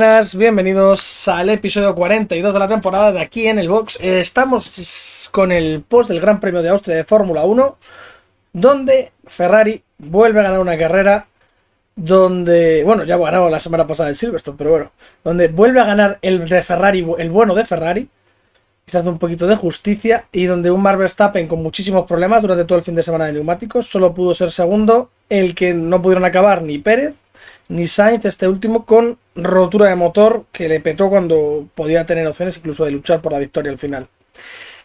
buenas, bienvenidos al episodio 42 de la temporada de aquí en el box. Eh, estamos con el post del Gran Premio de Austria de Fórmula 1, donde Ferrari vuelve a ganar una carrera, donde, bueno, ya ganado la semana pasada el Silverstone, pero bueno, donde vuelve a ganar el de Ferrari, el bueno de Ferrari, y se hace un poquito de justicia, y donde un Marvel Verstappen con muchísimos problemas durante todo el fin de semana de neumáticos, solo pudo ser segundo, el que no pudieron acabar ni Pérez ni Sainz, este último, con rotura de motor que le petó cuando podía tener opciones incluso de luchar por la victoria al final.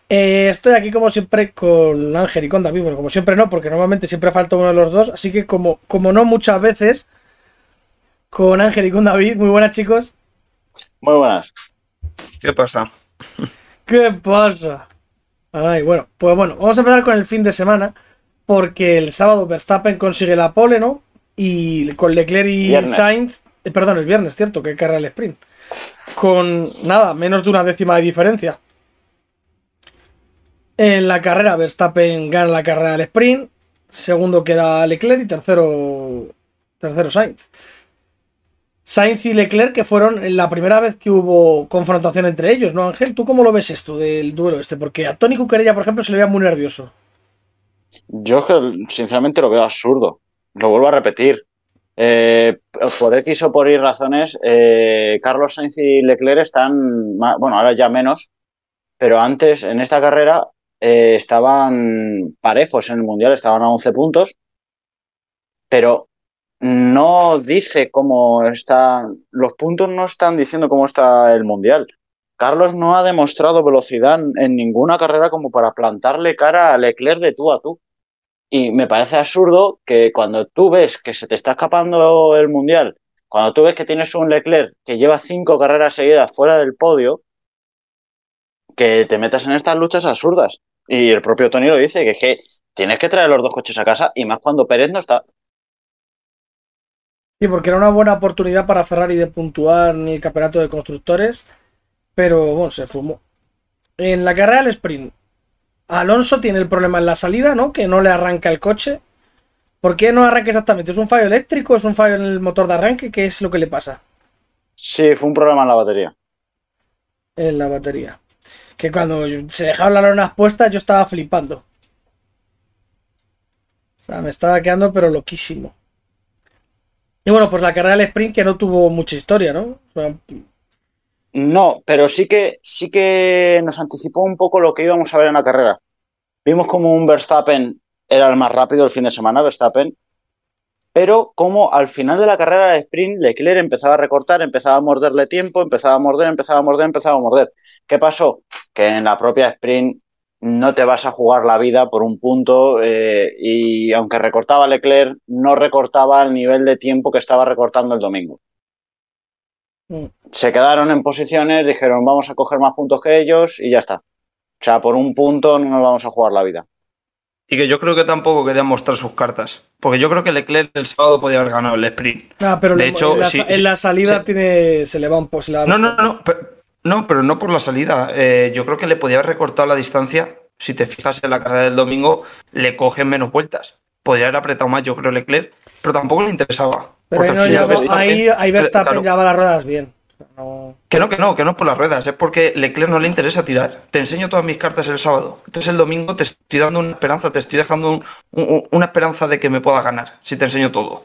Eh, estoy aquí como siempre con Ángel y con David, bueno, como siempre no, porque normalmente siempre falta uno de los dos, así que como, como no muchas veces, con Ángel y con David, muy buenas chicos. Muy buenas. ¿Qué pasa? ¿Qué pasa? Ay, bueno, pues bueno, vamos a empezar con el fin de semana, porque el sábado Verstappen consigue la pole, ¿no? Y con Leclerc y Sainz, eh, perdón, el viernes, cierto, que carga el sprint. Con nada, menos de una décima de diferencia. En la carrera, Verstappen gana la carrera del sprint. Segundo queda Leclerc y tercero, tercero Sainz. Sainz y Leclerc, que fueron la primera vez que hubo confrontación entre ellos, ¿no, Ángel? ¿Tú cómo lo ves esto del duelo este? Porque a Tony Cuquerella, por ejemplo, se le veía muy nervioso. Yo, sinceramente, lo veo absurdo lo vuelvo a repetir. Eh, por X o por Y razones, eh, Carlos Sainz y Leclerc están, bueno, ahora ya menos, pero antes en esta carrera eh, estaban parejos en el Mundial, estaban a 11 puntos, pero no dice cómo están, los puntos no están diciendo cómo está el Mundial. Carlos no ha demostrado velocidad en ninguna carrera como para plantarle cara a Leclerc de tú a tú. Y me parece absurdo que cuando tú ves que se te está escapando el mundial, cuando tú ves que tienes un Leclerc que lleva cinco carreras seguidas fuera del podio, que te metas en estas luchas absurdas. Y el propio Tony lo dice, que es que tienes que traer los dos coches a casa y más cuando Pérez no está. Sí, porque era una buena oportunidad para Ferrari de puntuar en el campeonato de constructores, pero bueno, se fumó. En la carrera del sprint, Alonso tiene el problema en la salida, ¿no? Que no le arranca el coche. ¿Por qué no arranca exactamente? ¿Es un fallo eléctrico? ¿Es un fallo en el motor de arranque? ¿Qué es lo que le pasa? Sí, fue un problema en la batería. En la batería. Que cuando se dejaron las lonas puestas yo estaba flipando. O sea, me estaba quedando pero loquísimo. Y bueno, pues la carrera del sprint que no tuvo mucha historia, ¿no? O sea, no, pero sí que, sí que nos anticipó un poco lo que íbamos a ver en la carrera. Vimos como un Verstappen era el más rápido el fin de semana, Verstappen, pero como al final de la carrera de sprint Leclerc empezaba a recortar, empezaba a morderle tiempo, empezaba a morder, empezaba a morder, empezaba a morder. ¿Qué pasó? Que en la propia sprint no te vas a jugar la vida por un punto eh, y aunque recortaba Leclerc, no recortaba el nivel de tiempo que estaba recortando el domingo. Se quedaron en posiciones, dijeron vamos a coger más puntos que ellos y ya está. O sea, por un punto no nos vamos a jugar la vida. Y que yo creo que tampoco querían mostrar sus cartas. Porque yo creo que Leclerc el sábado podía haber ganado el sprint. Ah, pero de hecho, en la, salida tiene, se le va un poco. No, no, no, pero, no, pero no por la salida. Eh, yo creo que le podía haber recortado la distancia. Si te fijas en la carrera del domingo, le cogen menos vueltas. Podría haber apretado más, yo creo, Leclerc, pero tampoco le interesaba. Pero ahí, ahí, Verstappen ya va las ruedas bien. Que no, que no, que no por las ruedas, es porque Leclerc no le interesa tirar. Te enseño todas mis cartas el sábado. Entonces el domingo te estoy dando una esperanza, te estoy dejando una esperanza de que me pueda ganar, si te enseño todo.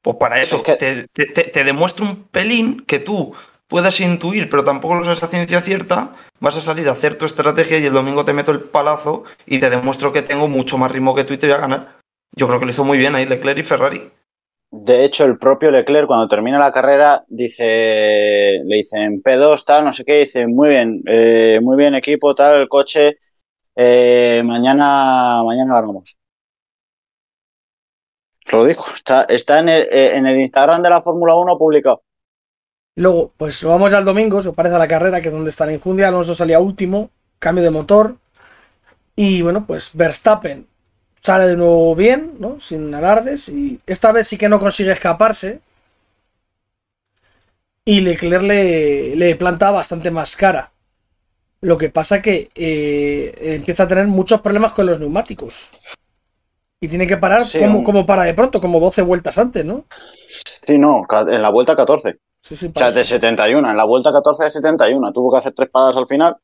Pues para eso, te, te, demuestro un pelín que tú puedas intuir, pero tampoco lo sabes a ciencia cierta, vas a salir a hacer tu estrategia y el domingo te meto el palazo y te demuestro que tengo mucho más ritmo que tú y te voy a ganar. Yo creo que lo hizo muy bien ahí Leclerc y Ferrari. De hecho, el propio Leclerc, cuando termina la carrera, dice, le dicen P2, tal, no sé qué, dice, muy bien, eh, muy bien equipo, tal, el coche, eh, mañana, mañana ganamos. Lo dijo, está, está en, el, eh, en el Instagram de la Fórmula 1 publicado. Luego, pues vamos al domingo, se parece a la carrera, que es donde está en Injundia, Alonso salía último, cambio de motor, y bueno, pues Verstappen sale de nuevo bien, ¿no? Sin alardes. Y esta vez sí que no consigue escaparse. Y Leclerc le, le planta bastante más cara. Lo que pasa que eh, empieza a tener muchos problemas con los neumáticos. Y tiene que parar como, como para de pronto, como 12 vueltas antes, ¿no? Sí, no, en la vuelta 14. Sí, sí, O sea, de 71, en la vuelta 14 de 71, tuvo que hacer tres paradas al final.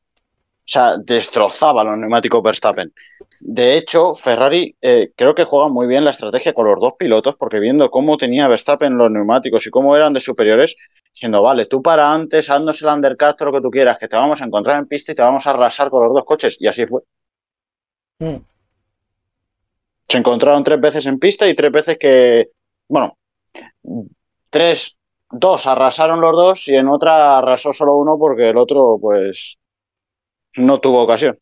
O sea, destrozaba los neumáticos Verstappen. De hecho, Ferrari eh, creo que juega muy bien la estrategia con los dos pilotos, porque viendo cómo tenía Verstappen los neumáticos y cómo eran de superiores, diciendo, vale, tú para antes, haznos el undercut, lo que tú quieras, que te vamos a encontrar en pista y te vamos a arrasar con los dos coches. Y así fue. Mm. Se encontraron tres veces en pista y tres veces que, bueno, tres, dos arrasaron los dos y en otra arrasó solo uno porque el otro, pues, no tuvo ocasión.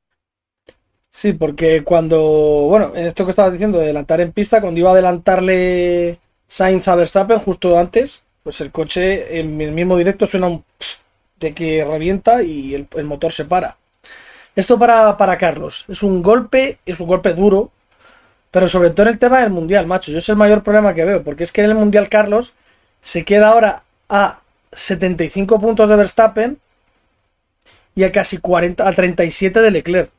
Sí, porque cuando, bueno, en esto que estabas diciendo de adelantar en pista, cuando iba a adelantarle Sainz a Verstappen justo antes, pues el coche en el mismo directo suena un de que revienta y el, el motor se para. Esto para, para Carlos, es un golpe, es un golpe duro, pero sobre todo en el tema del mundial, macho. Yo es el mayor problema que veo, porque es que en el mundial Carlos se queda ahora a 75 puntos de Verstappen y a casi 40, a 37 de Leclerc.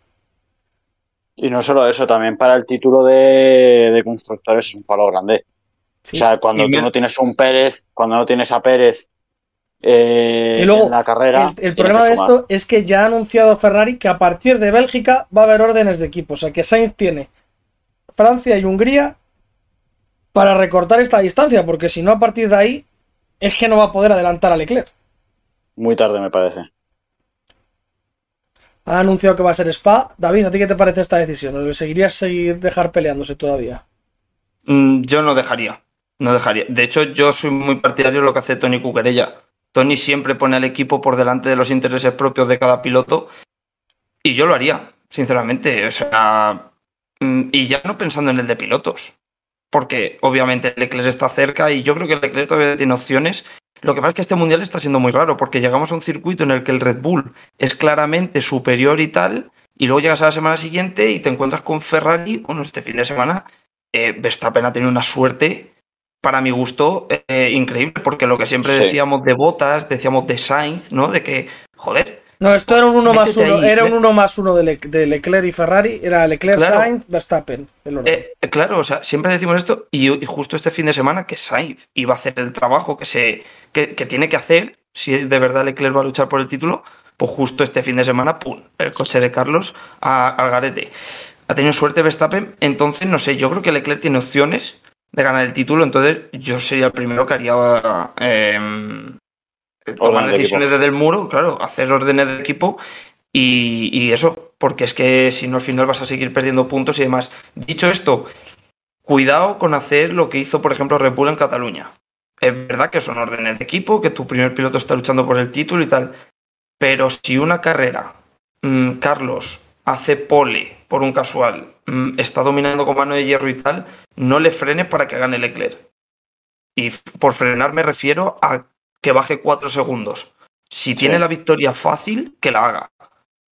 Y no solo eso, también para el título de, de constructores es un palo grande. Sí. O sea, cuando Y tú no tienes un Pérez, cuando no tienes a Pérez eh, Y luego, en la carrera. El, el problema de esto es que ya ha anunciado Ferrari que a partir de Bélgica va a haber órdenes de equipo. O sea que Sainz tiene Francia y Hungría para recortar esta distancia, porque si no a partir de ahí es que no va a poder adelantar a Leclerc. Muy tarde, me parece. Ha anunciado que va a ser Spa. David, ¿a ti qué te parece esta decisión? ¿O le seguirías seguir dejar peleándose todavía? Mm, Yo no dejaría. No dejaría. De hecho, yo soy muy partidario de lo que hace Tony Cuquerella. Tony siempre pone al equipo por delante de los intereses propios de cada piloto. Y yo lo haría, sinceramente. O sea. mm, Y ya no pensando en el de pilotos. Porque obviamente Leclerc está cerca y yo creo que Leclerc todavía tiene opciones. Lo que pasa es que este mundial está siendo muy raro porque llegamos a un circuito en el que el Red Bull es claramente superior y tal. Y luego llegas a la semana siguiente y te encuentras con Ferrari. Bueno, este fin de semana eh, Verstappen ha tenido una suerte, para mi gusto, eh, increíble, porque lo que siempre Sí. decíamos de Botas, decíamos de Sainz, ¿no? De que, joder, No, esto era un 1 más Métete 1. ahí, Era un ve- 1 más 1 de, Le- de Leclerc y Ferrari. Era Leclerc, Claro. Sainz, Verstappen. el eh, claro, o sea, siempre decimos esto, y, y justo este fin de semana que Sainz iba a hacer el trabajo que, se, que, que tiene que hacer, si de verdad Leclerc va a luchar por el título, pues justo este fin de semana, ¡pum! El coche de Carlos a- al garete. Ha tenido suerte Verstappen, entonces no sé, yo creo que Leclerc tiene opciones de ganar el título, entonces yo sería el primero que haría eh, tomar Órdenes de decisiones desde el muro, claro, hacer órdenes de equipo y, y eso, porque es que si no al final vas a seguir perdiendo puntos y demás. Dicho esto, cuidado con hacer lo que hizo, por ejemplo, Red Bull en Cataluña. Es verdad que son órdenes de equipo, que tu primer piloto está luchando por el título y tal, pero si una carrera, mm, Carlos, hace pole por un casual, mm, está dominando con mano de hierro y tal, no le frenes para que gane Leclerc. Y por frenar me refiero a que baje cuatro segundos. Si tiene la victoria fácil, que la haga.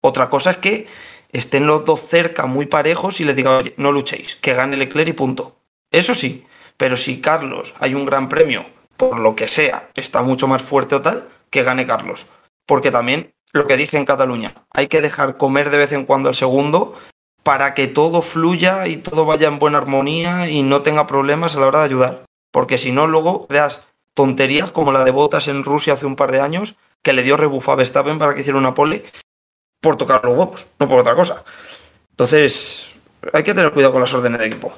Otra cosa es que estén los dos cerca, muy parejos, y le diga, oye, no luchéis, que gane Leclerc y punto. Eso sí, pero si Carlos hay un gran premio, por lo que sea, está mucho más fuerte o tal, que gane Carlos. Porque también, lo que dije en Cataluña, hay que dejar comer de vez en cuando al segundo para que todo fluya y todo vaya en buena armonía y no tenga problemas a la hora de ayudar. Porque si no, luego creas tonterías como la de Botas en Rusia hace un par de años, que le dio rebufo a Verstappen para que hiciera una pole por tocar los huevos, no por otra cosa. Entonces, hay que tener cuidado con las órdenes de equipo.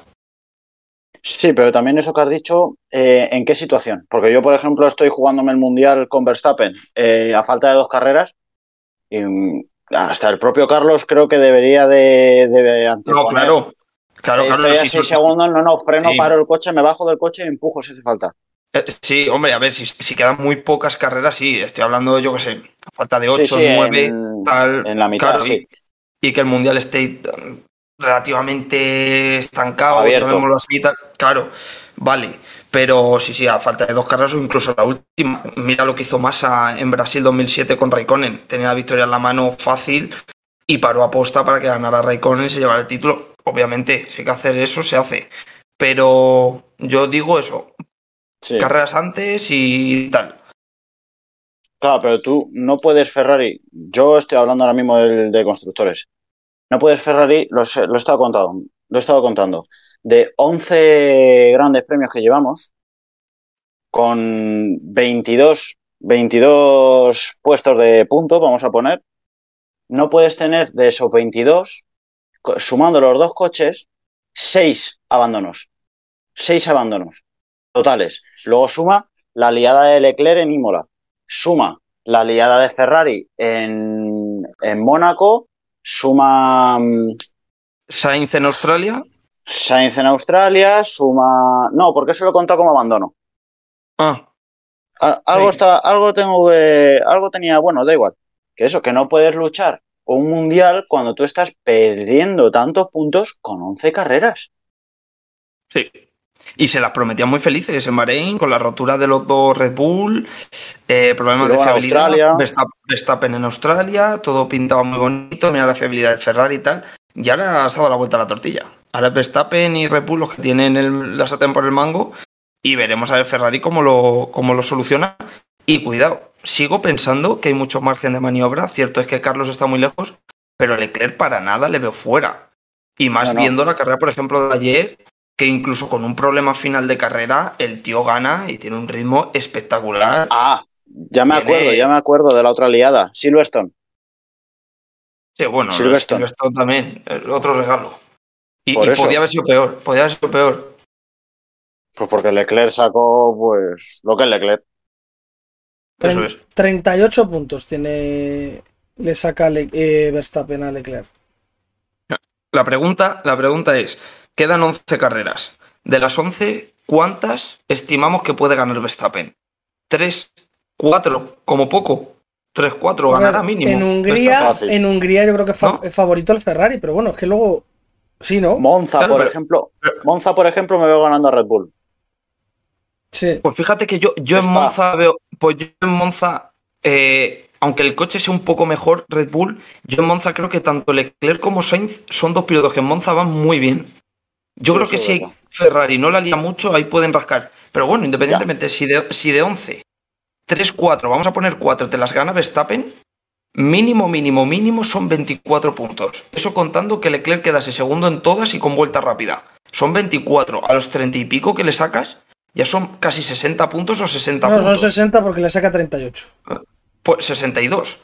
Sí, pero también eso que has dicho, eh, ¿en qué situación? Porque yo, por ejemplo, estoy jugándome el Mundial con Verstappen eh, a falta de dos carreras y mm, hasta el propio Carlos creo que debería de, de No, claro. Claro, claro. Estoy a sí, seis sí, segundos, no, no, freno, Sí. paro el coche, me bajo del coche y empujo si hace falta. Eh, Sí, hombre, a ver, si, si quedan muy pocas carreras, sí, estoy hablando, yo qué sé, a falta de 8, Sí, sí, 9, en- tal. En la mitad, claro, sí. y, y que el mundial esté relativamente estancado, Abierto. llamémoslo así, y tal. Claro, vale. Pero sí, sí, a falta de dos carreras o incluso la última. Mira lo que hizo Massa en Brasil 2007 con Raikkonen. Tenía la victoria en la mano fácil y paró a posta para que ganara Raikkonen y se llevara el título. Obviamente, si hay que hacer eso, se hace. Pero yo digo eso, sí. carreras antes y tal. Claro, pero tú no puedes Ferrari. Yo estoy hablando ahora mismo del- de, constructores. No puedes Ferrari, lo, he estado contando, lo he estado contando. De 11 grandes premios que llevamos, con 22 22 puestos de puntos, vamos a poner. No puedes tener de esos 22, co- sumando los dos coches, 6 abandonos. 6 abandonos totales. Luego suma la liada de Leclerc en Imola. Suma la liada de Ferrari en, en Mónaco. Suma mm, Sainz en Australia. Sainz en Australia. Suma. No, porque eso lo he contado como abandono. Ah, Algo, Sí. está, algo tengo que- algo tenía, bueno, da igual. Que eso, que no puedes luchar un mundial cuando tú estás perdiendo tantos puntos con 11 carreras. sí. Y se las prometían muy felices en Bahrein, con la rotura de los dos Red Bull, eh, problemas de fiabilidad. Verstappen, en Australia, todo pintaba muy bonito, mira la fiabilidad del Ferrari y tal. Y ahora se ha dado la vuelta a la tortilla. Ahora Verstappen y Red Bull los que tienen el- la sartén por el mango y veremos a ver Ferrari cómo lo, cómo lo soluciona. Y cuidado, sigo pensando que hay mucho margen de maniobra. Cierto es que Carlos está muy lejos, pero Leclerc para nada le veo fuera. Y más No, no. viendo la carrera, por ejemplo, de ayer, que incluso con un problema final de carrera, el tío gana y tiene un ritmo espectacular. Ah, ya me Tiene- acuerdo, ya me acuerdo de la otra liada. Silverstone. Sí, bueno, Silverstone. Silverstone también, el otro regalo. Y, Por y eso. podía haber sido peor, podía haber sido peor. Pues porque Leclerc sacó, pues, lo que es Leclerc. Eso es. 38 puntos tiene. Le saca Le- eh, Verstappen a Leclerc. La pregunta, la pregunta es, quedan 11 carreras. De las 11, ¿cuántas estimamos que puede ganar Verstappen? ¿Tres? ¿Cuatro? Como poco. ¿Tres, cuatro? A ver, Ganará mínimo. En. Hungría, en Hungría yo creo que fa- ¿No? es favorito el Ferrari, pero bueno, es que luego. Sí, ¿no? Monza, Claro, por pero- ejemplo. pero- Monza, por ejemplo, me veo ganando a Red Bull. Sí. Pues fíjate que yo, yo en. Monza veo. Pues yo en Monza, eh, aunque el coche sea un poco mejor, Red Bull, yo en Monza creo que tanto Leclerc como Sainz son dos pilotos que en Monza van muy bien. Yo creo que si verdad. Ferrari no la lía mucho, ahí pueden rascar. Pero bueno, independientemente, si de, si de 11, 3, 4, vamos a poner 4, te las gana Verstappen, mínimo, mínimo, mínimo son 24 puntos. Eso contando que Leclerc quedase segundo en todas y con vuelta rápida. Son 24. A los 30 y pico que le sacas, ya son casi 60 puntos o 60 No, son puntos. 60 porque le saca 38. Pues 62.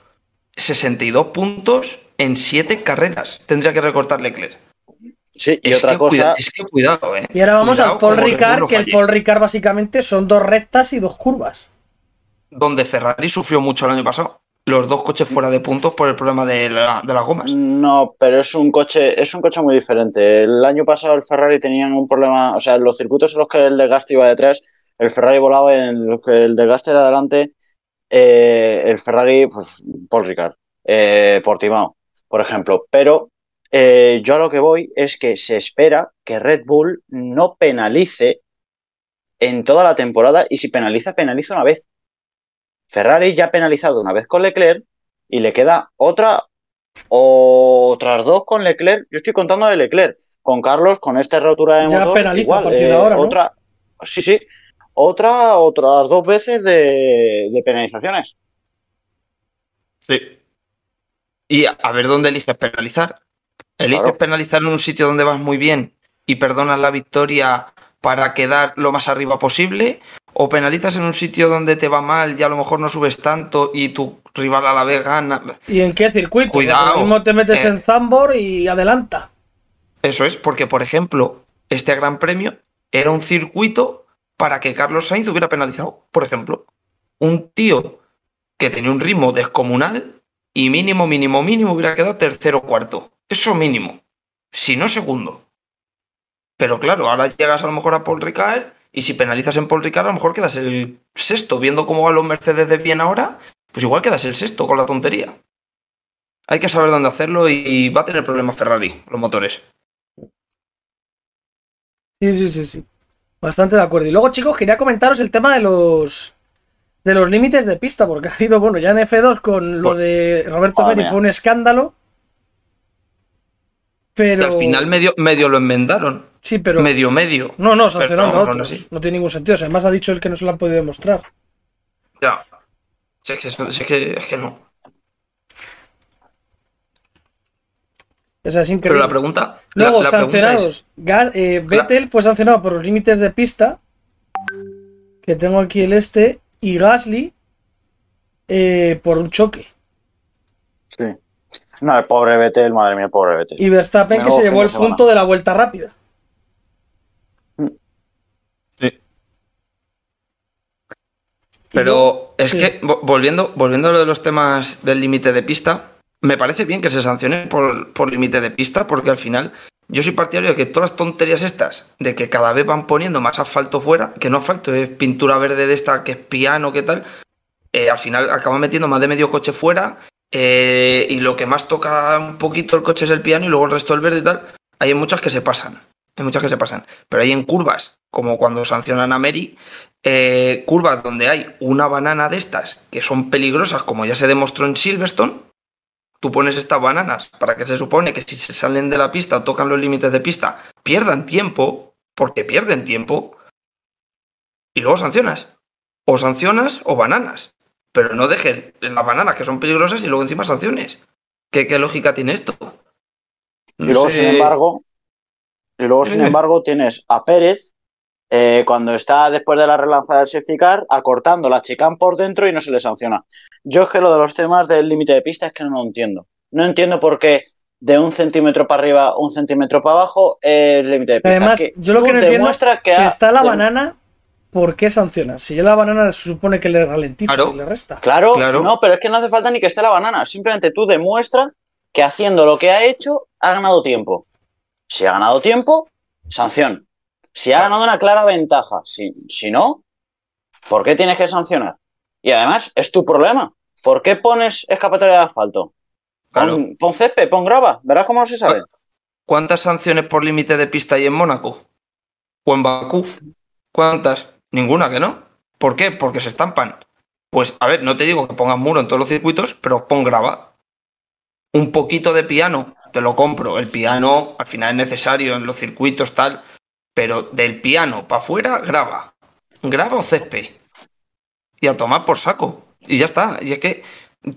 62 puntos en 7 carreras. Tendría que recortar Leclerc. Sí, y es otra que cosa. cuida- es que cuidado, eh. Y ahora vamos Cuidado al Paul Ricard, que el. Paul Ricard básicamente son dos rectas y dos curvas. Donde Ferrari sufrió mucho el año pasado. Los dos coches fuera de puntos por el problema de, la- de las gomas. No, pero es un coche, es un coche muy diferente. El año pasado el Ferrari tenían un problema, o sea, en los circuitos en los que el desgaste iba detrás, el Ferrari volaba, en los que el desgaste era adelante, eh, el Ferrari, pues, Paul Ricard, eh, Portimao, por ejemplo. Pero eh, yo a lo que voy es que se espera que Red Bull no penalice en toda la temporada y si penaliza, penaliza una vez. Ferrari ya ha penalizado una vez con Leclerc y le queda otra otras dos con Leclerc. Yo estoy contando de Leclerc. Con Carlos, con esta rotura de Ya motor, penaliza igual. a partir de eh, ahora, ¿no? Otra, sí, sí. Otra, otras dos veces de, de penalizaciones. Sí. Y a, a ver dónde eliges penalizar. ¿Eliges Claro. penalizar en un sitio donde vas muy bien y perdonas la victoria para quedar lo más arriba posible? ¿O penalizas en un sitio donde te va mal y a lo mejor no subes tanto y tu rival a la vez gana? ¿Y en qué circuito? Cuidado. Mismo te metes Eh. en Zambor y adelanta. Eso es, porque por ejemplo, este Gran Premio era un circuito para que Carlos Sainz hubiera penalizado. Por ejemplo, un tío que tenía un ritmo descomunal y mínimo, mínimo, mínimo hubiera quedado tercero o cuarto. Eso mínimo. Si no, segundo. Pero claro, ahora llegas a lo mejor a Paul Ricard y si penalizas en Paul Ricard a lo mejor quedas el sexto. Viendo cómo van los Mercedes de bien ahora, pues igual quedas el sexto con la tontería. Hay que saber dónde hacerlo y va a tener problemas Ferrari, los motores. Sí, sí, sí, sí. Bastante de acuerdo. Y luego, chicos, quería comentaros el tema de los de los límites de pista, porque ha habido, bueno, ya en F2 con lo de Roberto Meri mira. fue un escándalo. Pero. al final medio, medio lo enmendaron. Sí, pero. Medio, medio. No, no, a no, otros. no, sí. No tiene ningún sentido. O sea, además ha dicho él que no se lo han podido demostrar. Ya. Si es que, si es que, es que no. O sea, es Pero increíble. la pregunta. Luego, la sancionados. es- eh, Vettel fue sancionado por los límites de pista. Que tengo aquí el este. Y Gasly eh, por un choque. No, el pobre Vettel, madre mía, el pobre Vettel. Y Verstappen que se llevó el semana. punto de la vuelta rápida. Sí. Pero es sí. que, vo- volviendo, volviendo a lo de los temas del límite de pista, me parece bien que se sancione por, por límite de pista, porque al final yo soy partidario de que todas las tonterías estas, de que cada vez van poniendo más asfalto fuera, que no asfalto, es pintura verde de esta, que es piano, que tal, eh, al final acaban metiendo más de medio coche fuera, eh, y lo que más toca un poquito el coche es el piano y luego el resto el verde y tal. Hay muchas que se pasan, hay muchas que se pasan, pero hay en curvas, como cuando sancionan a Mary, eh, curvas donde hay una banana de estas que son peligrosas, como ya se demostró en Silverstone. Tú pones estas bananas para que se supone que si se salen de la pista o tocan los límites de pista, pierdan tiempo, porque pierden tiempo, y luego sancionas. O sancionas o bananas. Pero no dejes las bananas que son peligrosas y luego encima sanciones. ¿Qué, qué lógica tiene esto? Y luego, sé. sin embargo, y luego, sin embargo, tienes a Pérez eh, cuando está después de la relanza del safety car, acortando la chicane por dentro y no se le sanciona. Yo es que lo de los temas del límite de pista es que no lo entiendo. No entiendo por qué de un centímetro para arriba, un centímetro para abajo, el límite de pista. Además, Que yo lo que no entiendo, que si ha- está la de- banana, ¿por qué sancionas? Si ya la banana se supone que le ralentiza Claro. y le resta. Claro, Claro. no, pero es que no hace falta ni que esté la banana. Simplemente tú demuestras que haciendo lo que ha hecho ha ganado tiempo. Si ha ganado tiempo, sanción. Si ha ganado una clara ventaja. Si, si no, ¿por qué tienes que sancionar? Y además, es tu problema. ¿Por qué pones escapatoria de asfalto? Pon, Claro. pon césped, pon grava. Verás cómo no se sabe. ¿Cuántas sanciones por límite de pista hay en Mónaco? ¿O en Bakú? ¿Cuántas? Ninguna que no. ¿Por qué? Porque se estampan. Pues, a ver, no te digo que pongas muro en todos los circuitos, pero pon grava. Un poquito de piano, te lo compro. El piano al final es necesario en los circuitos, tal. Pero del piano para afuera, grava. Grava o césped. Y a tomar por saco. Y ya está. Y es que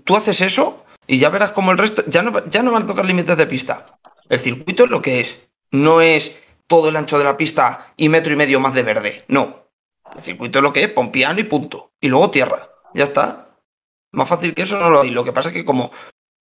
tú haces eso y ya verás como el resto. Ya no, ya no van a tocar límites de pista. El circuito es lo que es. No es todo el ancho de la pista y metro y medio más de verde. No. El circuito es lo que es, pon piano y punto. Y luego tierra. Ya está. Más fácil que eso no lo hay. Lo que pasa es que como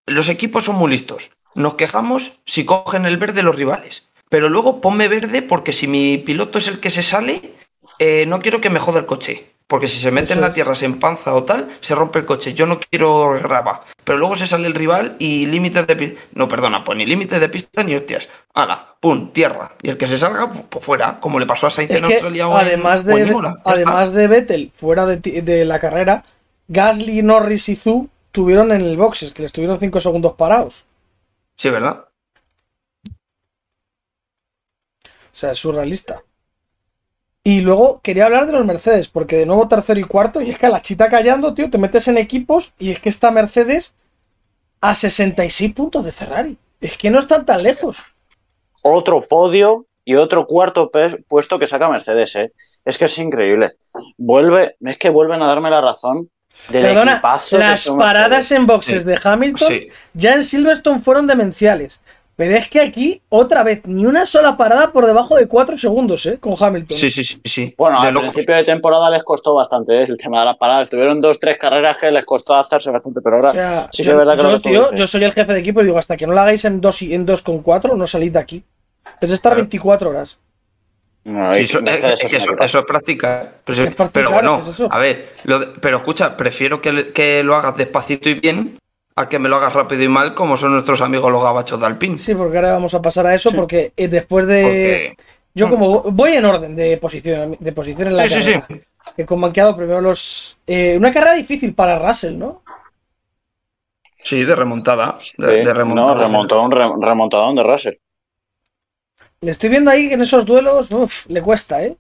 los equipos son muy listos, nos quejamos si cogen el verde los rivales. Pero luego ponme verde porque si mi piloto es el que se sale, eh, no quiero que me joda el coche. Porque si se mete Eso en la tierra, se empanza o tal, se rompe el coche. Yo no quiero grava. Pero luego se sale el rival y límites de pista. No, perdona, pues ni límites de pista ni hostias. Hala, pum, tierra. Y el que se salga, pues, pues fuera. Como le pasó a Sainz en Australia o en- además o en de, Imola. Además de Vettel, fuera de, la carrera, Gasly, Norris y Zu tuvieron en el boxes, que les tuvieron 5 segundos parados. Sí, ¿verdad? O sea, es surrealista. Y luego quería hablar de los Mercedes, porque de nuevo tercero y cuarto, y es que a la chita callando, tío, te metes en equipos y es que está Mercedes a 66 puntos de Ferrari. Es que no están tan lejos. Otro podio y otro cuarto puesto que saca Mercedes, ¿eh? Es que es increíble. Vuelve, es que vuelven a darme la razón del Perdona, las paradas Mercedes. en boxes Sí. de Hamilton Sí. ya en Silverstone fueron demenciales. Pero es que aquí, otra vez, ni una sola parada por debajo de 4 segundos, ¿eh? Con Hamilton. Sí, sí, sí, sí. Bueno, De al locos. principio de temporada les costó bastante ¿eh? el tema de las paradas. Tuvieron dos, tres carreras que les costó adaptarse bastante, pero ahora O sea, sí que yo, es verdad que yo, lo tío, yo soy el jefe de equipo y digo, hasta que no lo hagáis en 2 en 2,4, no salid de aquí. Es estar Claro. 24 horas. No, Sí, eso, es, es que una eso, equipazo. eso es práctica. Pero, sí, Es practicar, pero bueno, a ver, lo de- pero escucha, prefiero que, que lo hagas despacito y bien a que me lo hagas rápido y mal, como son nuestros amigos los gabachos de Alpine. Sí, porque ahora vamos a pasar a eso, Sí. porque eh, después de... Porque. Yo como voy en orden de posición, de posición en la Sí, sí, sí. carrera. Que como han quedado primero los... eh, una carrera difícil para Russell, ¿no? Sí, de remontada. De, Sí, de remontada. No, remontadón, re- remontadón de Russell. Le estoy viendo ahí que en esos duelos, uf, le cuesta, ¿eh?